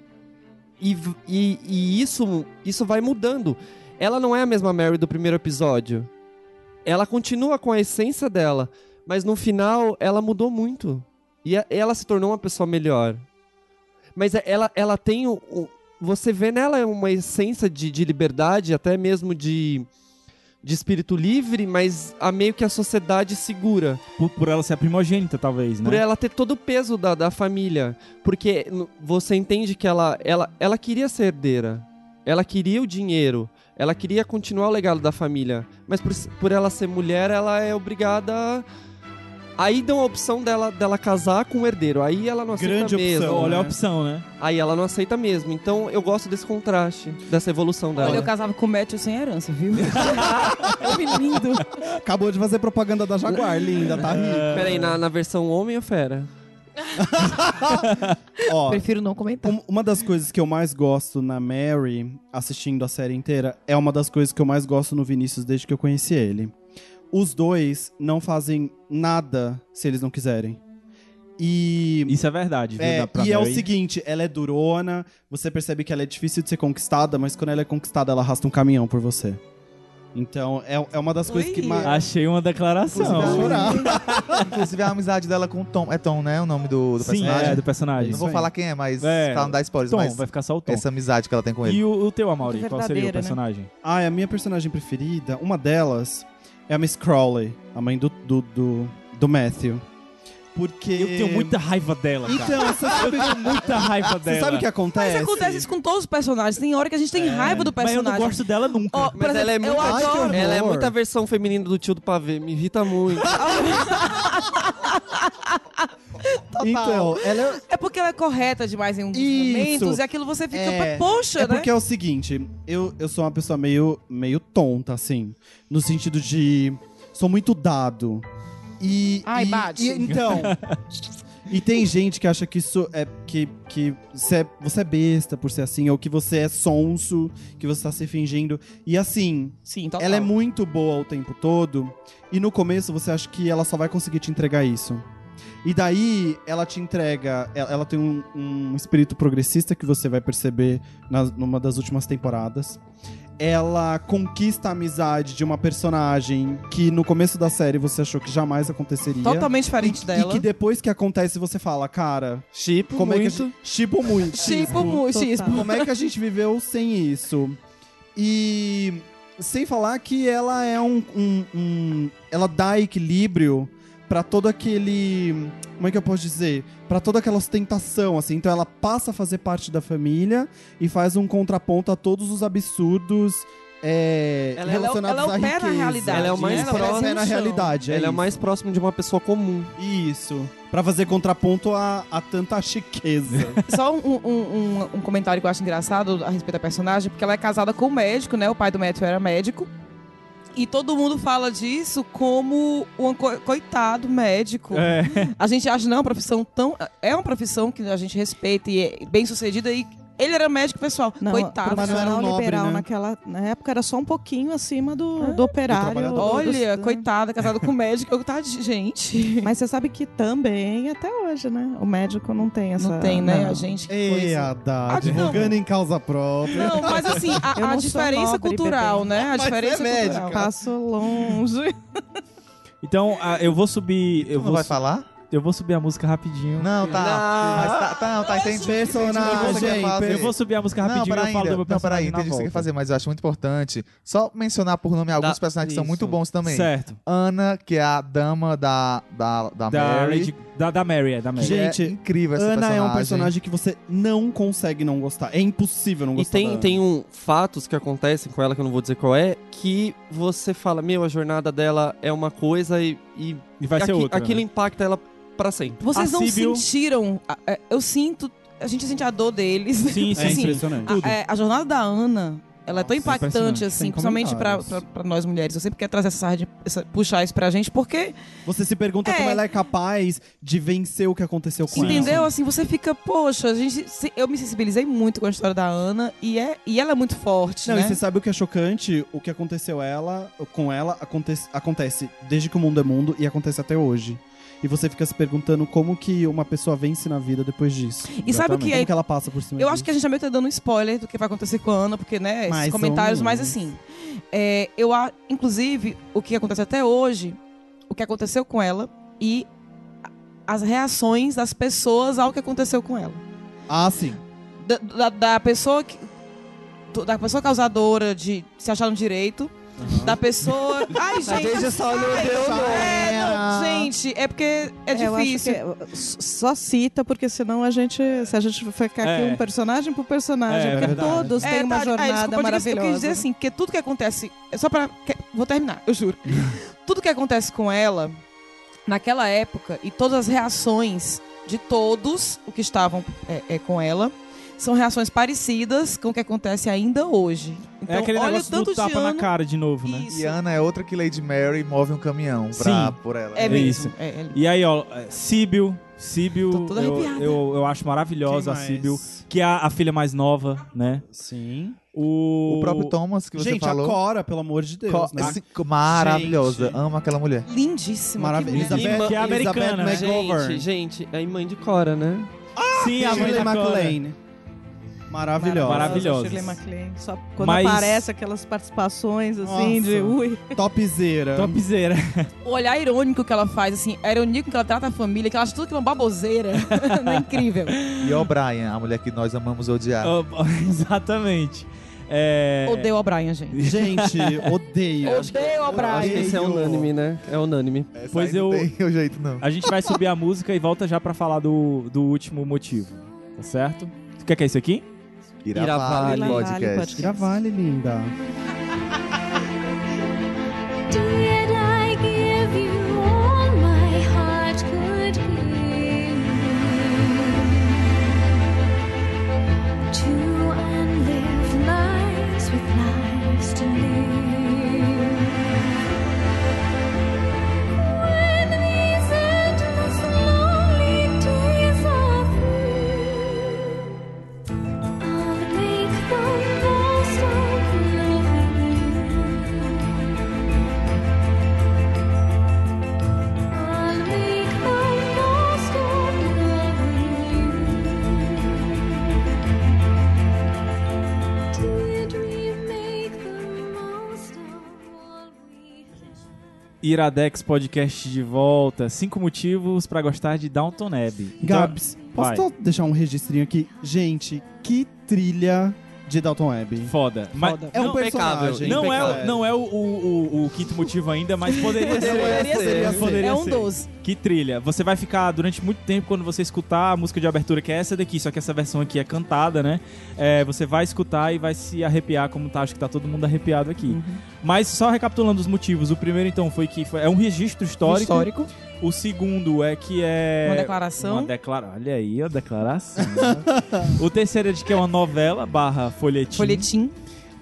e, e, e isso, isso vai mudando. Ela não é a mesma Mary do primeiro episódio. Ela continua com a essência dela, mas no final ela mudou muito. E a- ela se tornou uma pessoa melhor. Mas é- ela, ela tem o, o- você vê nela uma essência de, de liberdade, até mesmo de, de espírito livre, mas a meio que a sociedade segura. Por, por ela ser a primogênita, talvez, né? Por ela ter todo o peso da, da família. Porque você entende que ela, ela, ela queria ser herdeira. Ela queria o dinheiro. Ela queria continuar o legado da família. Mas por, por ela ser mulher, ela é obrigada. a- Aí dão a opção dela, dela casar com o herdeiro. Aí ela não aceita Grande mesmo. opção, Olha a né? opção, né? Aí ela não aceita mesmo. Então eu gosto desse contraste, dessa evolução dela. Olha, eu casava com o Matthew sem herança, viu? Homem lindo. Acabou de fazer propaganda da Jaguar, linda, tá rico. Peraí, na, na versão homem ou fera? Ó, Prefiro não comentar. um- uma das coisas que eu mais gosto na Mary, assistindo a série inteira, é uma das coisas que eu mais gosto no Vinícius desde que eu conheci ele. Os dois não fazem nada se eles não quiserem. E. Isso é verdade, viu? É, e é o Mary. seguinte, ela é durona, você percebe que ela é difícil de ser conquistada, mas quando ela é conquistada, ela arrasta um caminhão por você. Então, é, é uma das coisas que mais. Achei uma declaração. Inclusive, Vou chorar. Inclusive a amizade dela com o Tom. É Tom, né? O nome do, do Sim, personagem. é, do personagem. Não vou falar quem é, mas É, pra não dar spoilers, Tom, mas vai ficar só o Tom. essa amizade que ela tem com ele. E o, o teu, Amaury, qual seria o né? personagem? Ah, a minha personagem preferida, uma delas, é a Miss Crowley, a mãe do, do, do, do Matthew. Porque. Eu tenho muita raiva dela, cara. Então, você sabe, Eu tenho muita raiva dela. você sabe o que acontece? Mas acontece isso com todos os personagens. Tem hora que a gente tem raiva do Mas eu personagem. não gosto dela nunca. Por Mas ela é exemplo, eu muito. Que adoro. ela é muita versão feminina do tio do pavê. Me irrita muito. Então, ela é. É porque ela é correta demais em alguns Isso. momentos e aquilo você fica, É, poxa, É né? porque é o seguinte, eu, eu sou uma pessoa meio, meio tonta, assim. No sentido de. Sou muito dado. E. Ai, e- bate. e- então. e tem gente que acha que isso é. Que, que você, é, você é besta por ser assim, ou que você é sonso, que você tá se fingindo. E assim, Sim, total. ela é muito boa o tempo todo. E no começo você acha que ela só vai conseguir te entregar isso. E daí ela te entrega. Ela, ela tem um, um espírito progressista que você vai perceber nas, numa das últimas temporadas. Ela conquista a amizade de uma personagem que no começo da série você achou que jamais aconteceria. Totalmente diferente e, dela. E que depois que acontece você fala, cara, Chipo como é que a muito. gente. Chipo muito. Tipo, muito. Como é que a gente viveu sem isso? E sem falar que ela é um. um- um- ela dá equilíbrio pra todo aquele. Como é que eu posso dizer? Pra toda aquela ostentação, assim. Então ela passa a fazer parte da família e faz um contraponto a todos os absurdos. É, Ela é- relacionados ela é o à na riqueza. realidade, Ela é o mais Isso, ela é o próximo pé na realidade. Ela é o mais próximo de uma pessoa comum. Isso. Pra fazer contraponto a, a tanta chiqueza. Só um, um- um- um comentário que eu acho engraçado a respeito da personagem, porque ela é casada com um médico, né? O pai do Matthew era médico. E todo mundo fala disso como um co- coitado médico. É. A gente acha, não, uma profissão tão. É uma profissão que a gente respeita e é bem sucedida. E ele era médico, pessoal. Não, coitado. Mas não era um profissional nobre, liberal né? naquela na época era só um pouquinho acima do, do operário. do- Olha, do- coitada, casada com médico. Eu, tá, gente. Mas você sabe que também, até hoje, né? O médico não tem essa. Não tem, né? não. A gente. que Ei, Ah, não. advogando em causa própria. Não, mas assim, a, a não diferença nobre, cultural, bebê. né? A Mas diferença é médica. cultural. Passo longe. Então, ah, eu vou subir. Eu não vou, vai su- falar? Eu vou subir a música rapidinho. Não, tá. Não. Mas tá, tá, não, tá, entendi. Personagem. Eu vou subir a música Não, rapidinho pera e eu falo ainda. do meu Não, peraí, personagem entendi o que você quer fazer, mas eu acho muito importante só mencionar por nome alguns Da- personagens que são isso. muito bons também. Certo. Ana, que é a dama da, da, da, Da, Mary. Lady- da, da Mary, é, da Mary. é Gente, incrível essa Ana personagem. é um personagem que você não consegue não gostar. É impossível não E gostar tem, da tem um fatos que acontecem com ela, que eu não vou dizer qual é, que você fala, meu, a jornada dela é uma coisa e, e E vai ser aqui- outra. aquilo né? impacta ela pra sempre. Vocês A não Síbil- sentiram. é, Eu sinto. A gente sente a dor deles. Sim, sim, É Assim, impressionante. A, é, a jornada da Ana, ela é tão Nossa, impactante, impressionante. assim, Sem principalmente pra nós mulheres. Eu sempre quero trazer essa essa, puxar isso pra gente, porque, Você se pergunta É. como ela é capaz de vencer o que aconteceu com entendeu? ela. Assim, você fica, poxa, a gente, se- eu me sensibilizei muito com a história da Ana e, é, e ela é muito forte, Não, né? e você sabe o que é chocante? O que aconteceu ela, com ela acontece, acontece desde que o mundo é mundo e acontece até hoje. E você fica se perguntando como que uma pessoa vence na vida depois disso. E sabe o que Como é que ela passa por cima Eu disso. acho que a gente já meio tá dando um spoiler do que vai acontecer com a Ana, porque, né, esses comentários, mas assim. é, eu, inclusive, o que acontece até hoje, o que aconteceu com ela e as reações das pessoas ao que aconteceu com ela. Ah, sim. Da, da- da pessoa que. Da pessoa causadora de se achar no direito. Da pessoa. Ai, gente. A gente só não ai, deu é, não, gente, é porque é acho difícil. é- s- só cita, porque senão a gente. Se a gente ficar aqui É. um personagem por personagem, É, porque verdade. todos têm uma tá, jornada é, desculpa, maravilhosa. Eu quis dizer assim, porque tudo que acontece. é Só pra. que- Vou terminar, eu juro. tudo que acontece com ela, naquela época, e todas as reações de todos o que estavam é, é, com ela, são reações parecidas com o que acontece ainda hoje. Então, é aquele olha o negócio tanto do de tapa na cara de novo, né? Isso. E Ana é outra que Lady Mary move um caminhão pra, Sim. por ela. É É mesmo. isso. É, é- E aí, ó, é, Tô toda eu, arrepiada. eu, eu acho maravilhosa a? Síbil, que é a, a filha mais nova, né? Sim. O, O próprio Thomas que você Gente, falou. a Cora, pelo amor de Deus, Co- né? esse- maravilhosa. Gente. Amo aquela mulher. lindíssima. Maravilhosa. que Que é americana, né? Elizabeth McGovern. Gente, gente, é a mãe de Cora, né? Sim, a mãe da Cora. Maravilhosa. Maravilhosa. Shirley MacLaine. Só quando Mas- aparece aquelas participações assim Nossa. de ui. Topzera. Topzera. O olhar irônico que ela faz, assim, a ironia com que ela trata a família, que ela acha tudo que é uma baboseira. não é incrível. E O'Brien, a mulher que nós amamos odiar. Oh, Exatamente. É... Odeio o Brian, gente. Gente, odeio. Odeio o Acho que Brian. esse é unânime, né? É unânime. Essa Pois aí não eu- tem o jeito, não. A gente vai subir a música e volta já pra falar do, do último motivo. Tá certo? O que é, que é isso aqui? Iravale Iravale Podcast. Gravale, linda. Iradex Podcast de volta. Cinco motivos pra gostar de Downton Abbey. Então, Gabs, posso só deixar um registrinho aqui? Gente, que trilha de Dalton Abbey. Foda. Mas É um não, personagem. não é, não é o, o, o- o quinto motivo ainda, mas poderia ser. Poderia ser. Poderia É um ser. dos. Que trilha. Você vai ficar durante muito tempo quando você escutar a música de abertura, que é essa daqui, só que essa versão aqui é cantada, né? É, você vai escutar e vai se arrepiar, como tá, acho que tá todo mundo arrepiado aqui. Uhum. Mas só recapitulando os motivos. O primeiro, então, foi que foi, é um registro histórico. Histórico. O segundo é que é. Uma declaração. Uma declara... Olha aí a declaração. o terceiro é de que é uma novela barra folhetim. Folhetim.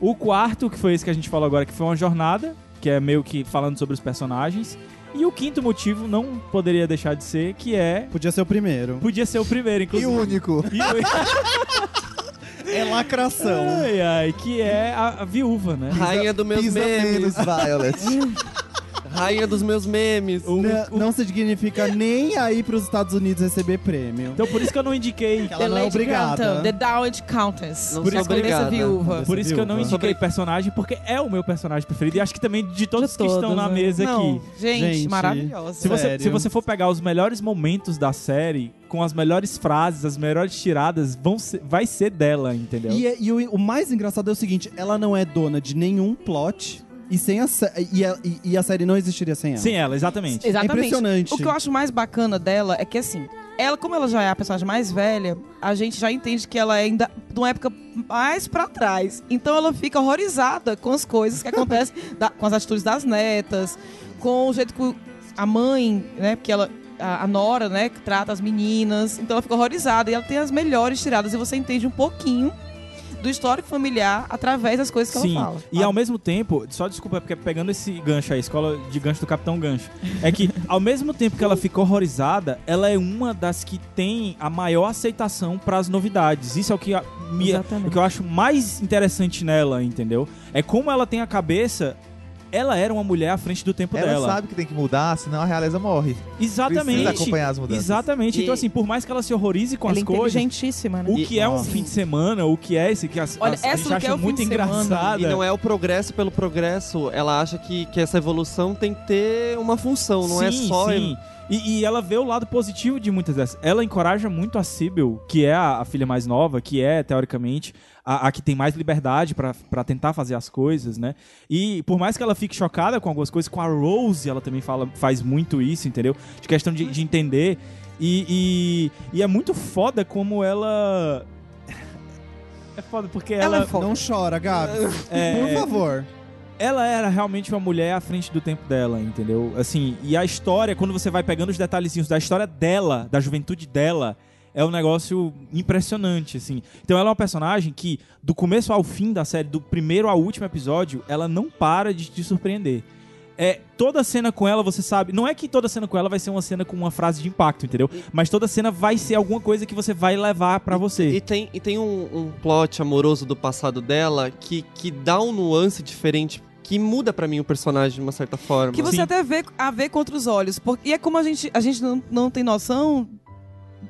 O quarto, que foi esse que a gente falou agora, que foi uma jornada, que é meio que falando sobre os personagens. E o quinto motivo não poderia deixar de ser, que é. Podia ser o primeiro. Podia ser o primeiro, E inclusive. o único. E o- É lacração. ai, ai, que é a, a viúva, né? Rainha dos meus Pisa memes. menos, Violet. Rainha dos meus memes. O- Não, o- não significa nem aí pros Estados Unidos receber prêmio. Então por isso que eu não indiquei. Ela não é obrigada. Grantham, The Dowager Countess. Não Por isso que eu obrigada. viúva. Por isso que eu não indiquei personagem, porque é o meu personagem preferido. E acho que também de todos De que estão todos, na né? mesa Não, aqui. gente, Gente, maravilhosa. Se você, se você for pegar os melhores momentos da série, com as melhores frases, as melhores tiradas, vão ser- vai ser dela, entendeu? E, é- e o, o mais engraçado é o seguinte: ela não é dona de nenhum plot e, sem a, e, a, e- a série não existiria sem ela. Sem ela, exatamente. Exatamente. É impressionante. O que eu acho mais bacana dela é que, assim, ela, como ela já é a personagem mais velha, a gente já entende que ela é ainda de uma época mais pra trás. Então ela fica horrorizada com as coisas que acontecem, da- com as atitudes das netas, com o jeito que a mãe, né, porque ela a, a Nora, né, que trata as meninas. Então ela fica horrorizada e ela tem as melhores tiradas e você entende um pouquinho do histórico familiar através das coisas que Sim, ela fala. e ao mesmo tempo, só desculpa, porque pegando esse gancho aí, escola de gancho do Capitão Gancho, é que ao mesmo tempo que ela fica horrorizada, ela é uma das que tem a maior aceitação para as novidades. Isso é o que, a- me, o que eu acho mais interessante nela, entendeu? É como ela tem a cabeça. Ela era uma mulher à frente do tempo Ela dela. sabe que tem que mudar, senão a realeza morre. Exatamente. Precisa acompanhar as mudanças. Exatamente. E- Então, assim, por mais que ela se horrorize com Ela é as coisas, inteligentíssima, né? o E- que é um Nossa. fim de semana, o que é esse que as, Olha, as- a essa gente do que acha é o fim muito de semana. engraçada. E não é o progresso pelo progresso. Ela acha que, que essa evolução tem que ter uma função, não é Sim, só. sim. E, e ela vê o lado positivo de muitas dessas. Ela encoraja muito a Sybil, que é a, a filha mais nova, que é, teoricamente, a, a que tem mais liberdade pra pra tentar fazer as coisas, né? E por mais que ela fique chocada com algumas coisas, com a Rose, ela também fala, faz muito isso, entendeu? De questão de, de entender. E, e, e é muito foda como ela. É foda porque ela. Ela é foda. Não chora, Gabi. É, Por favor. Ela era realmente uma mulher à frente do tempo dela, entendeu? Assim, e a história, quando você vai pegando os detalhezinhos da história dela, da juventude dela, é um negócio impressionante, assim. Então ela é uma personagem que, do começo ao fim da série, do primeiro ao último episódio, ela não para de te surpreender. É, toda cena com ela, você sabe. Não é que toda cena com ela vai ser uma cena com uma frase de impacto, entendeu? Mas toda cena vai ser alguma coisa que você vai levar pra você. E tem, e tem um, um plot amoroso do passado dela que, que dá um nuance diferente, que muda pra mim o personagem de uma certa forma. Que você Sim. até vê a ver contra os olhos. Porque, e é como a gente, a gente não, não tem noção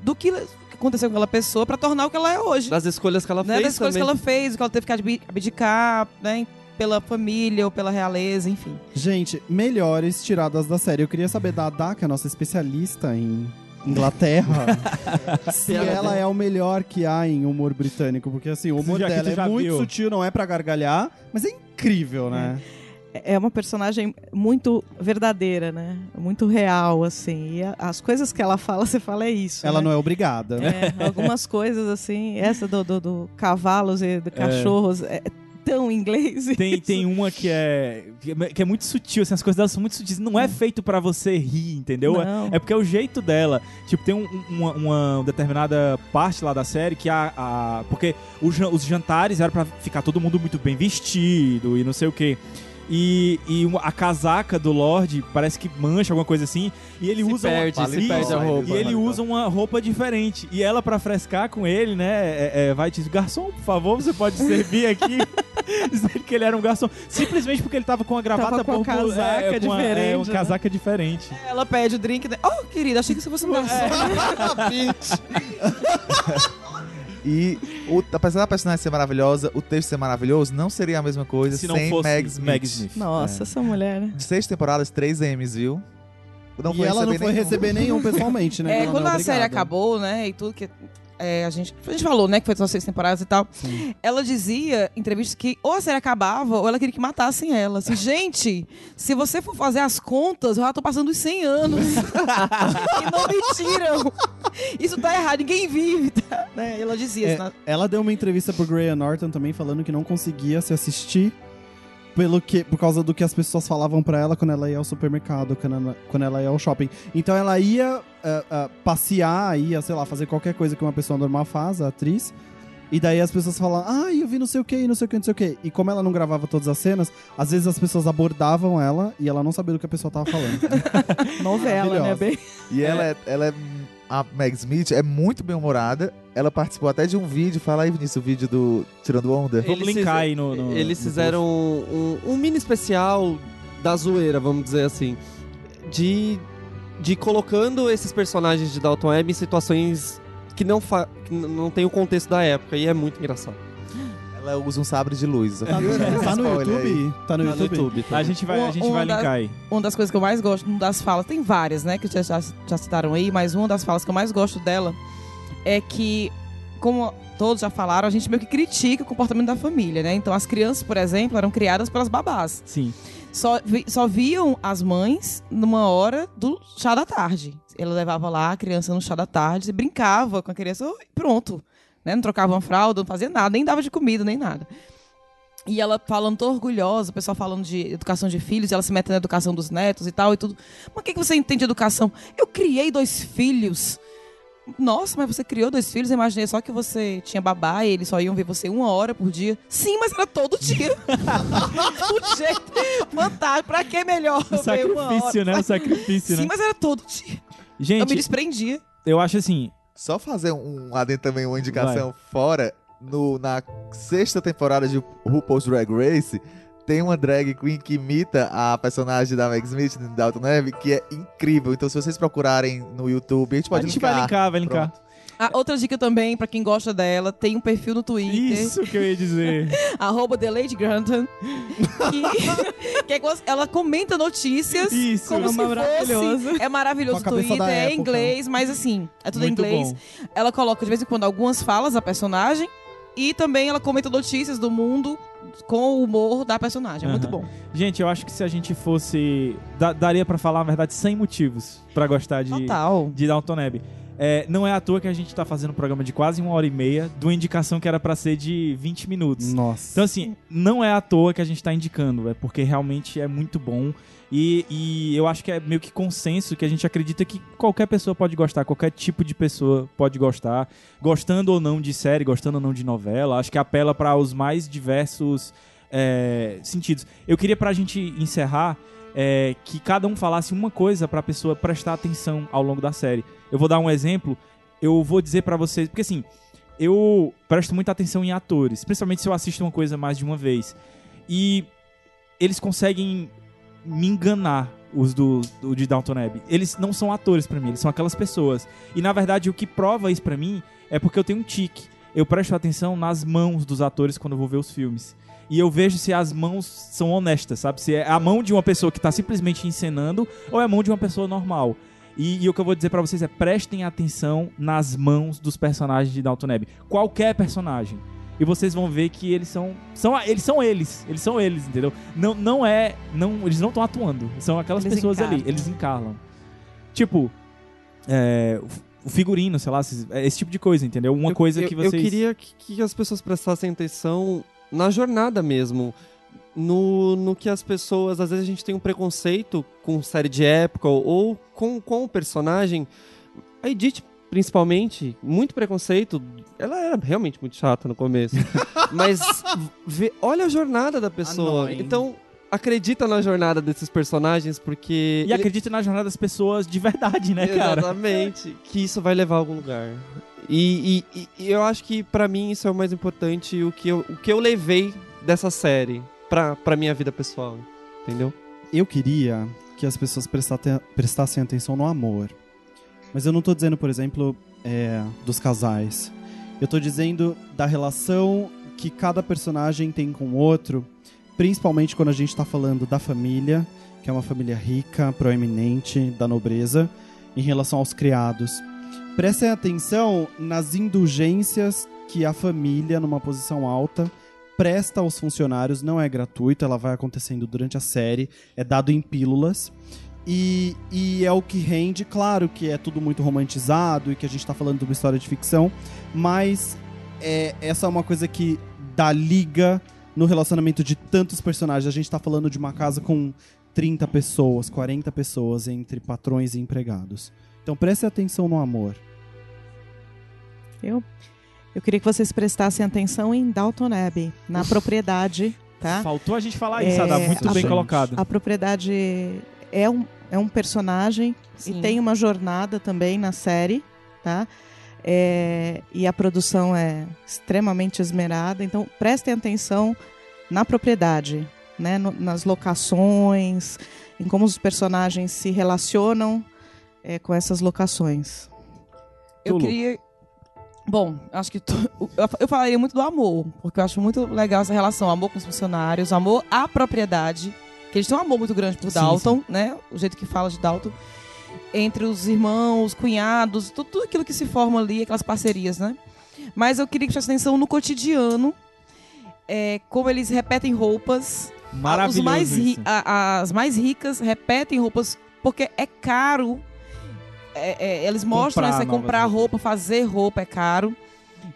do que aconteceu com aquela pessoa pra tornar o que ela é hoje. Das escolhas que ela né? fez Das que também. ela fez, o que ela teve que abdi- abdicar, né? Pela família ou pela realeza, enfim. Gente, melhores tiradas da série. Eu queria saber da Ada, que é a nossa especialista em Inglaterra, se ela é o melhor que há em humor britânico. Porque assim, o humor Já que dela é muito viu. sutil, não é pra gargalhar, mas é incrível, né? É uma personagem muito verdadeira, né? Muito real, assim. E as coisas que ela fala, você fala, é isso. Ela né? não é obrigada. É, algumas coisas assim, essa do, do, do cavalos e do cachorros é tão inglês. Tem, tem uma que é, que é muito sutil, assim, as coisas dela são muito sutis. Não é feito pra você rir, entendeu? É-. É porque é o jeito dela. Tipo, tem um- uma, uma determinada parte lá da série que a. a- porque os, jan- os jantares eram pra ficar todo mundo muito bem vestido e não sei o quê. E, e uma- a casaca do Lorde parece que mancha alguma coisa assim. E ele Se usa perde, uma, se Isso, perde a roupa. E ele usa uma roupa diferente. E ela, pra frescar com ele, né, é, é, vai dizer, garçom, por favor, você pode servir aqui. Dizendo que ele era um garçom. Simplesmente porque ele tava com a gravata com borboleta, casaca é, com a- é, diferente, uma né? casaca diferente. Ela pede o drink. Né? Oh, querida, achei que você fosse um garçom. E o, apesar da personagem ser maravilhosa, o texto ser maravilhoso, não seria a mesma coisa Se sem Meg Smith. Meg Smith. Nossa, essa mulher, né? De seis temporadas, três M's, viu? Não e ela não foi nenhum. receber nenhum pessoalmente, né? É, quando não a série acabou, né, e tudo que é, a gente a gente falou, né, que foi só seis temporadas e tal. Ela dizia em entrevistas que ou a série acabava ou ela queria que matassem ela. Assim, gente, se você for fazer as contas, eu já tô passando os 100 anos. e não me tiram. Isso tá errado, ninguém vive, tá? Né? Ela dizia É, isso. na- ela deu uma entrevista pro Graham Norton também falando que não conseguia se assistir pelo que, por causa do que as pessoas falavam pra ela quando ela ia ao supermercado, quando ela, quando ela ia ao shopping. Então ela ia ah, ah, passear, ia, sei lá, fazer qualquer coisa que uma pessoa normal faz, a atriz. E daí as pessoas falavam, ah, eu vi não sei o que, não sei o que, não sei o que. E como ela não gravava todas as cenas, às vezes as pessoas abordavam ela e ela não sabia do que a pessoa tava falando. Novela, né? Bem... E ela é, ela é. A Meg Smith é muito bem humorada. Ela participou até de um vídeo. Fala aí, Vinícius, o vídeo do Tirando Onda. Vamos Eles linkar aí no- no- Eles no fizeram um, um mini especial da zoeira, vamos dizer assim. De, de colocando esses personagens de Dalton Web em situações que não, fa que não tem o contexto da época. E é muito engraçado. Ela usa um sabre de luz. tá no, tá no. YouTube? Tá no Tá YouTube? YouTube. tá? A gente vai, a gente Uma vai da- linkar aí. Uma das coisas que eu mais gosto, uma das falas, tem várias, né, que já, já, já citaram aí, mas uma das falas que eu mais gosto dela é que, como todos já falaram, a gente meio que critica o comportamento da família, né? Então as crianças, por exemplo, eram criadas pelas babás. Sim. Só, vi- só viam as mães numa hora do chá da tarde. Ela levava lá a criança no chá da tarde e brincava com a criança, e pronto. Né? Não trocava uma fralda, não fazia nada, nem dava de comida, nem nada. E ela falando toda orgulhosa, o pessoal falando de educação de filhos, e ela se mete na educação dos netos e tal e tudo. Mas o que, que você entende de educação? Eu criei dois filhos. Nossa, mas você criou dois filhos? Eu imaginei só que você tinha babá e eles só iam ver você uma hora por dia. Sim, mas era todo dia. o jeito fantástico. Pra que melhor? O sacrifício, né? O sacrifício, Sim, né? mas era todo dia. Eu me Gente, desprendia. eu acho assim, Só fazer um adendo também, uma indicação fora. No, na sexta temporada de RuPaul's Drag Race, tem uma drag queen que imita a personagem da Meg Smith, de Dalton Neve, que é incrível. Então, se vocês procurarem no YouTube, a gente a pode gente vai linkar, vai linkar. Ah, outra dica também, pra quem gosta dela, tem um perfil no Twitter. Isso que eu ia dizer. arroba The Lady Grantham, que, que é ela comenta notícias Isso. como É se maravilhoso. fosse... É maravilhoso o Twitter, é época. inglês, mas assim, é tudo Muito em inglês. bom. Ela coloca de vez em quando algumas falas da personagem e também ela comenta notícias do mundo com o humor da personagem. É muito Aham. bom. Gente, eu acho que se a gente fosse. da- daria pra falar, na verdade, 100 motivos pra gostar de, Total. de Downton Abbey. É, não é à toa que a gente tá fazendo um programa de quase uma hora e meia, de uma indicação que era pra ser de 20 minutos. Nossa. Então, assim, não é à toa que a gente tá indicando, é porque realmente é muito bom. E, e eu acho que é meio que consenso que a gente acredita que qualquer pessoa pode gostar, qualquer tipo de pessoa pode gostar, gostando ou não de série, gostando ou não de novela. Acho que apela para os mais diversos é, sentidos. Eu queria, pra gente encerrar, é, que cada um falasse uma coisa pra pessoa prestar atenção ao longo da série. Eu vou dar um exemplo, eu vou dizer pra vocês, porque assim, eu presto muita atenção em atores, principalmente se eu assisto uma coisa mais de uma vez. E eles conseguem me enganar, os do, do de Downton Abbey. Eles não são atores pra mim, eles são aquelas pessoas. E na verdade o que prova isso pra mim é porque eu tenho um tique. Eu presto atenção nas mãos dos atores quando eu vou ver os filmes. E eu vejo se as mãos são honestas, sabe? Se é a mão de uma pessoa que tá simplesmente encenando ou é a mão de uma pessoa normal. E, e o que eu vou dizer pra vocês é prestem atenção nas mãos dos personagens de Downton Abbey. Qualquer personagem. E vocês vão ver que eles são, são eles são eles, eles são eles, entendeu? Não, não é, não, eles não estão atuando, são aquelas Eles pessoas ali, encarnam. eles encarnam. Tipo, é, o figurino, sei lá, é esse tipo de coisa, entendeu? Uma Eu- coisa que vocês Eu queria que, que as pessoas prestassem atenção na jornada mesmo. No, no que as pessoas. Às vezes a gente tem um preconceito com série de época ou, ou com, com o personagem. A Edith, principalmente, muito preconceito. Ela era realmente muito chata no começo. Mas vê- olha a jornada da pessoa. Annoying. Então, acredita na jornada desses personagens, porque. E ele- acredita na jornada das pessoas de verdade, né, cara? Exatamente. Que isso vai levar a algum lugar. E, e- e- eu acho que pra mim isso é o mais importante, o que eu, o que eu levei dessa série pra, pra minha vida pessoal. Entendeu? Eu queria que as pessoas prestassem, prestassem atenção no amor. Mas eu não tô dizendo, por exemplo, é, dos casais. Eu tô dizendo da relação que cada personagem tem com o outro, principalmente quando a gente tá falando da família, que é uma família rica, proeminente, da nobreza, em relação aos criados. Prestem atenção nas indulgências que a família, numa posição alta, presta aos funcionários, não é gratuito, ela vai acontecendo durante a série, é dado em pílulas. E, e é o que rende, claro que é tudo muito romantizado e que a gente tá falando de uma história de ficção, mas é, essa é uma coisa que dá liga no relacionamento de tantos personagens. A gente tá falando de uma casa com 30 pessoas, 40 pessoas entre patrões e empregados. Então preste atenção no amor. Eu, eu queria que vocês prestassem atenção em Dalton Abbey, na propriedade, tá? Faltou a gente falar isso, É, Adá, muito a- bem colocado. A propriedade é um, é um personagem Sim. e tem uma jornada também na série, tá? É, e a produção é extremamente esmerada, então prestem atenção na propriedade, né? no- nas locações, em como os personagens se relacionam é, com essas locações. Eu queria. Bom, acho que. eu- falaria muito do amor, porque eu acho muito legal essa relação. Amor com os funcionários, amor à propriedade. Que eles têm um amor muito grande por Sim, Dalton, né? O jeito que fala de Dalton. Entre os irmãos, cunhados, tudo, tudo aquilo que se forma ali, aquelas parcerias, né? Mas eu queria que prestasse atenção no cotidiano. é, como eles repetem roupas. Maravilhoso Os mais ri- a- as mais ricas repetem roupas porque é caro. É, é, eles mostram Comprar comprar roupas. roupa, fazer roupa é caro.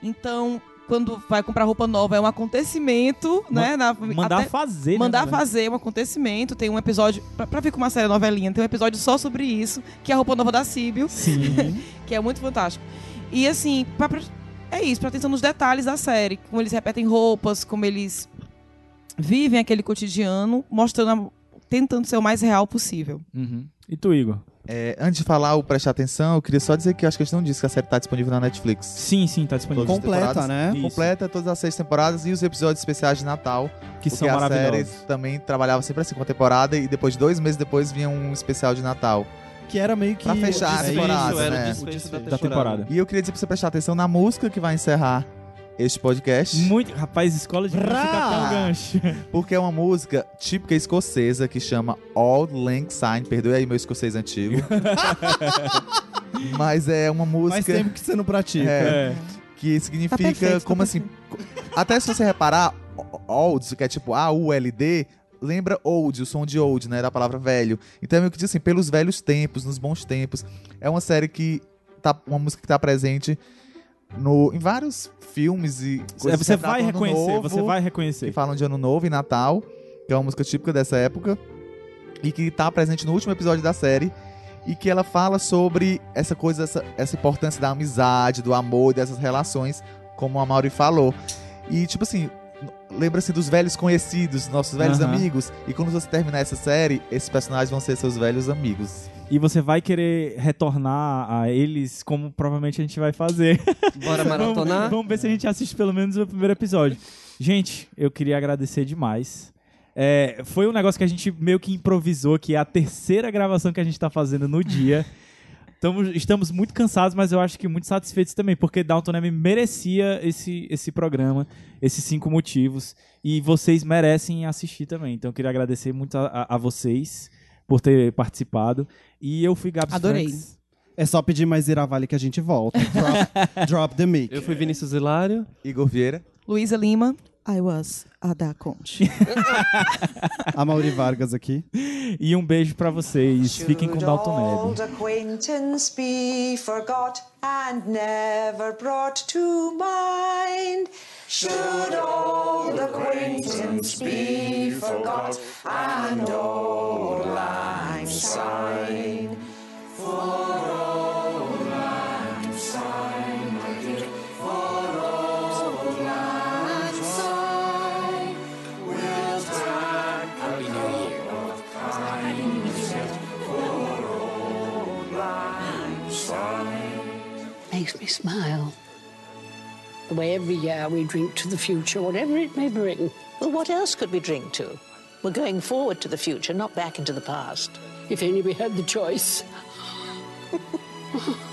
Então, quando vai comprar roupa nova é um acontecimento, né? Na, Mandar fazer, né, Mandar verdade? fazer um acontecimento. Tem um episódio, pra, pra ver como uma série novelinha, tem um episódio só sobre isso, que é a roupa nova da Síbio, Sim. que é muito fantástico. E assim, pra- é isso, pra atenção nos detalhes da série. Como eles repetem roupas, como eles vivem aquele cotidiano, mostrando, a- tentando ser o mais real possível. Uhum. E tu, Igor? É, antes de falar o prestar atenção, eu queria só dizer que eu acho que a gente não disse que a série tá disponível na Netflix. Sim, sim, tá disponível. Todas as Completa, né? Isso. Completa todas as seis temporadas e os episódios especiais de Natal. Que porque são a série também trabalhava sempre assim com a temporada e depois, dois meses depois, vinha um especial de Natal. Que era meio que. Pra fechar a é temporada, era né? Da temporada. E eu queria dizer pra você prestar atenção na música que vai encerrar este podcast. Muito. Rapaz, escola de música Rá! até gancho. Porque é uma música típica escocesa que chama Old Lang Syne. Perdoe aí meu escocês antigo. Mas é uma Faz música tempo que você não pratica. É. que Tá significa perfeito, tá como assim. Até se você reparar, old, que é tipo A-U-L-D, lembra old, o som de old, né? Da palavra velho. Então é meio que diz assim, pelos velhos tempos, nos bons tempos. É uma série que. Tá, uma música que tá presente no, em vários filmes e coisas Você que vai reconhecer, novo, você vai que reconhecer. falam de Ano Novo e Natal, que é uma música típica dessa época, e que tá presente no último episódio da série, e que ela fala sobre essa coisa, essa, essa importância da amizade, do amor, dessas relações, como a Mauri falou. E, tipo assim, lembra-se dos velhos conhecidos, nossos velhos Aham. amigos, e quando você terminar essa série, esses personagens vão ser seus velhos amigos. E você vai querer retornar a eles como provavelmente a gente vai fazer. Bora Vamos, maratonar? vamos ver se a gente assiste pelo menos o primeiro episódio. Gente, eu queria agradecer demais. É, foi um negócio que a gente meio que improvisou, que é a terceira gravação que a gente tá fazendo no dia. Tamo, estamos muito cansados, mas eu acho que muito satisfeitos também, porque Downton Abbey merecia esse, esse programa, esses cinco motivos, e vocês merecem assistir também. Então eu queria agradecer muito a, a- a vocês por ter participado. E eu fui Gabs Adorei. Franks. É só pedir mais Iravale que a gente volta. Drop, drop the mic. Eu fui Vinícius Hilário. Igor Vieira. Luísa Lima. I was a da Conte. A Mauri Vargas aqui. E um beijo pra vocês. Fiquem com Dalton old Neb. acquaintance be forgot and never brought to mind? Should old acquaintance be forgot and old lang syne? For makes me smile. The way every year we drink to the future, whatever it may bring. Well, what else could we drink to? We're going forward to the future, not back into the past. If only we had the choice.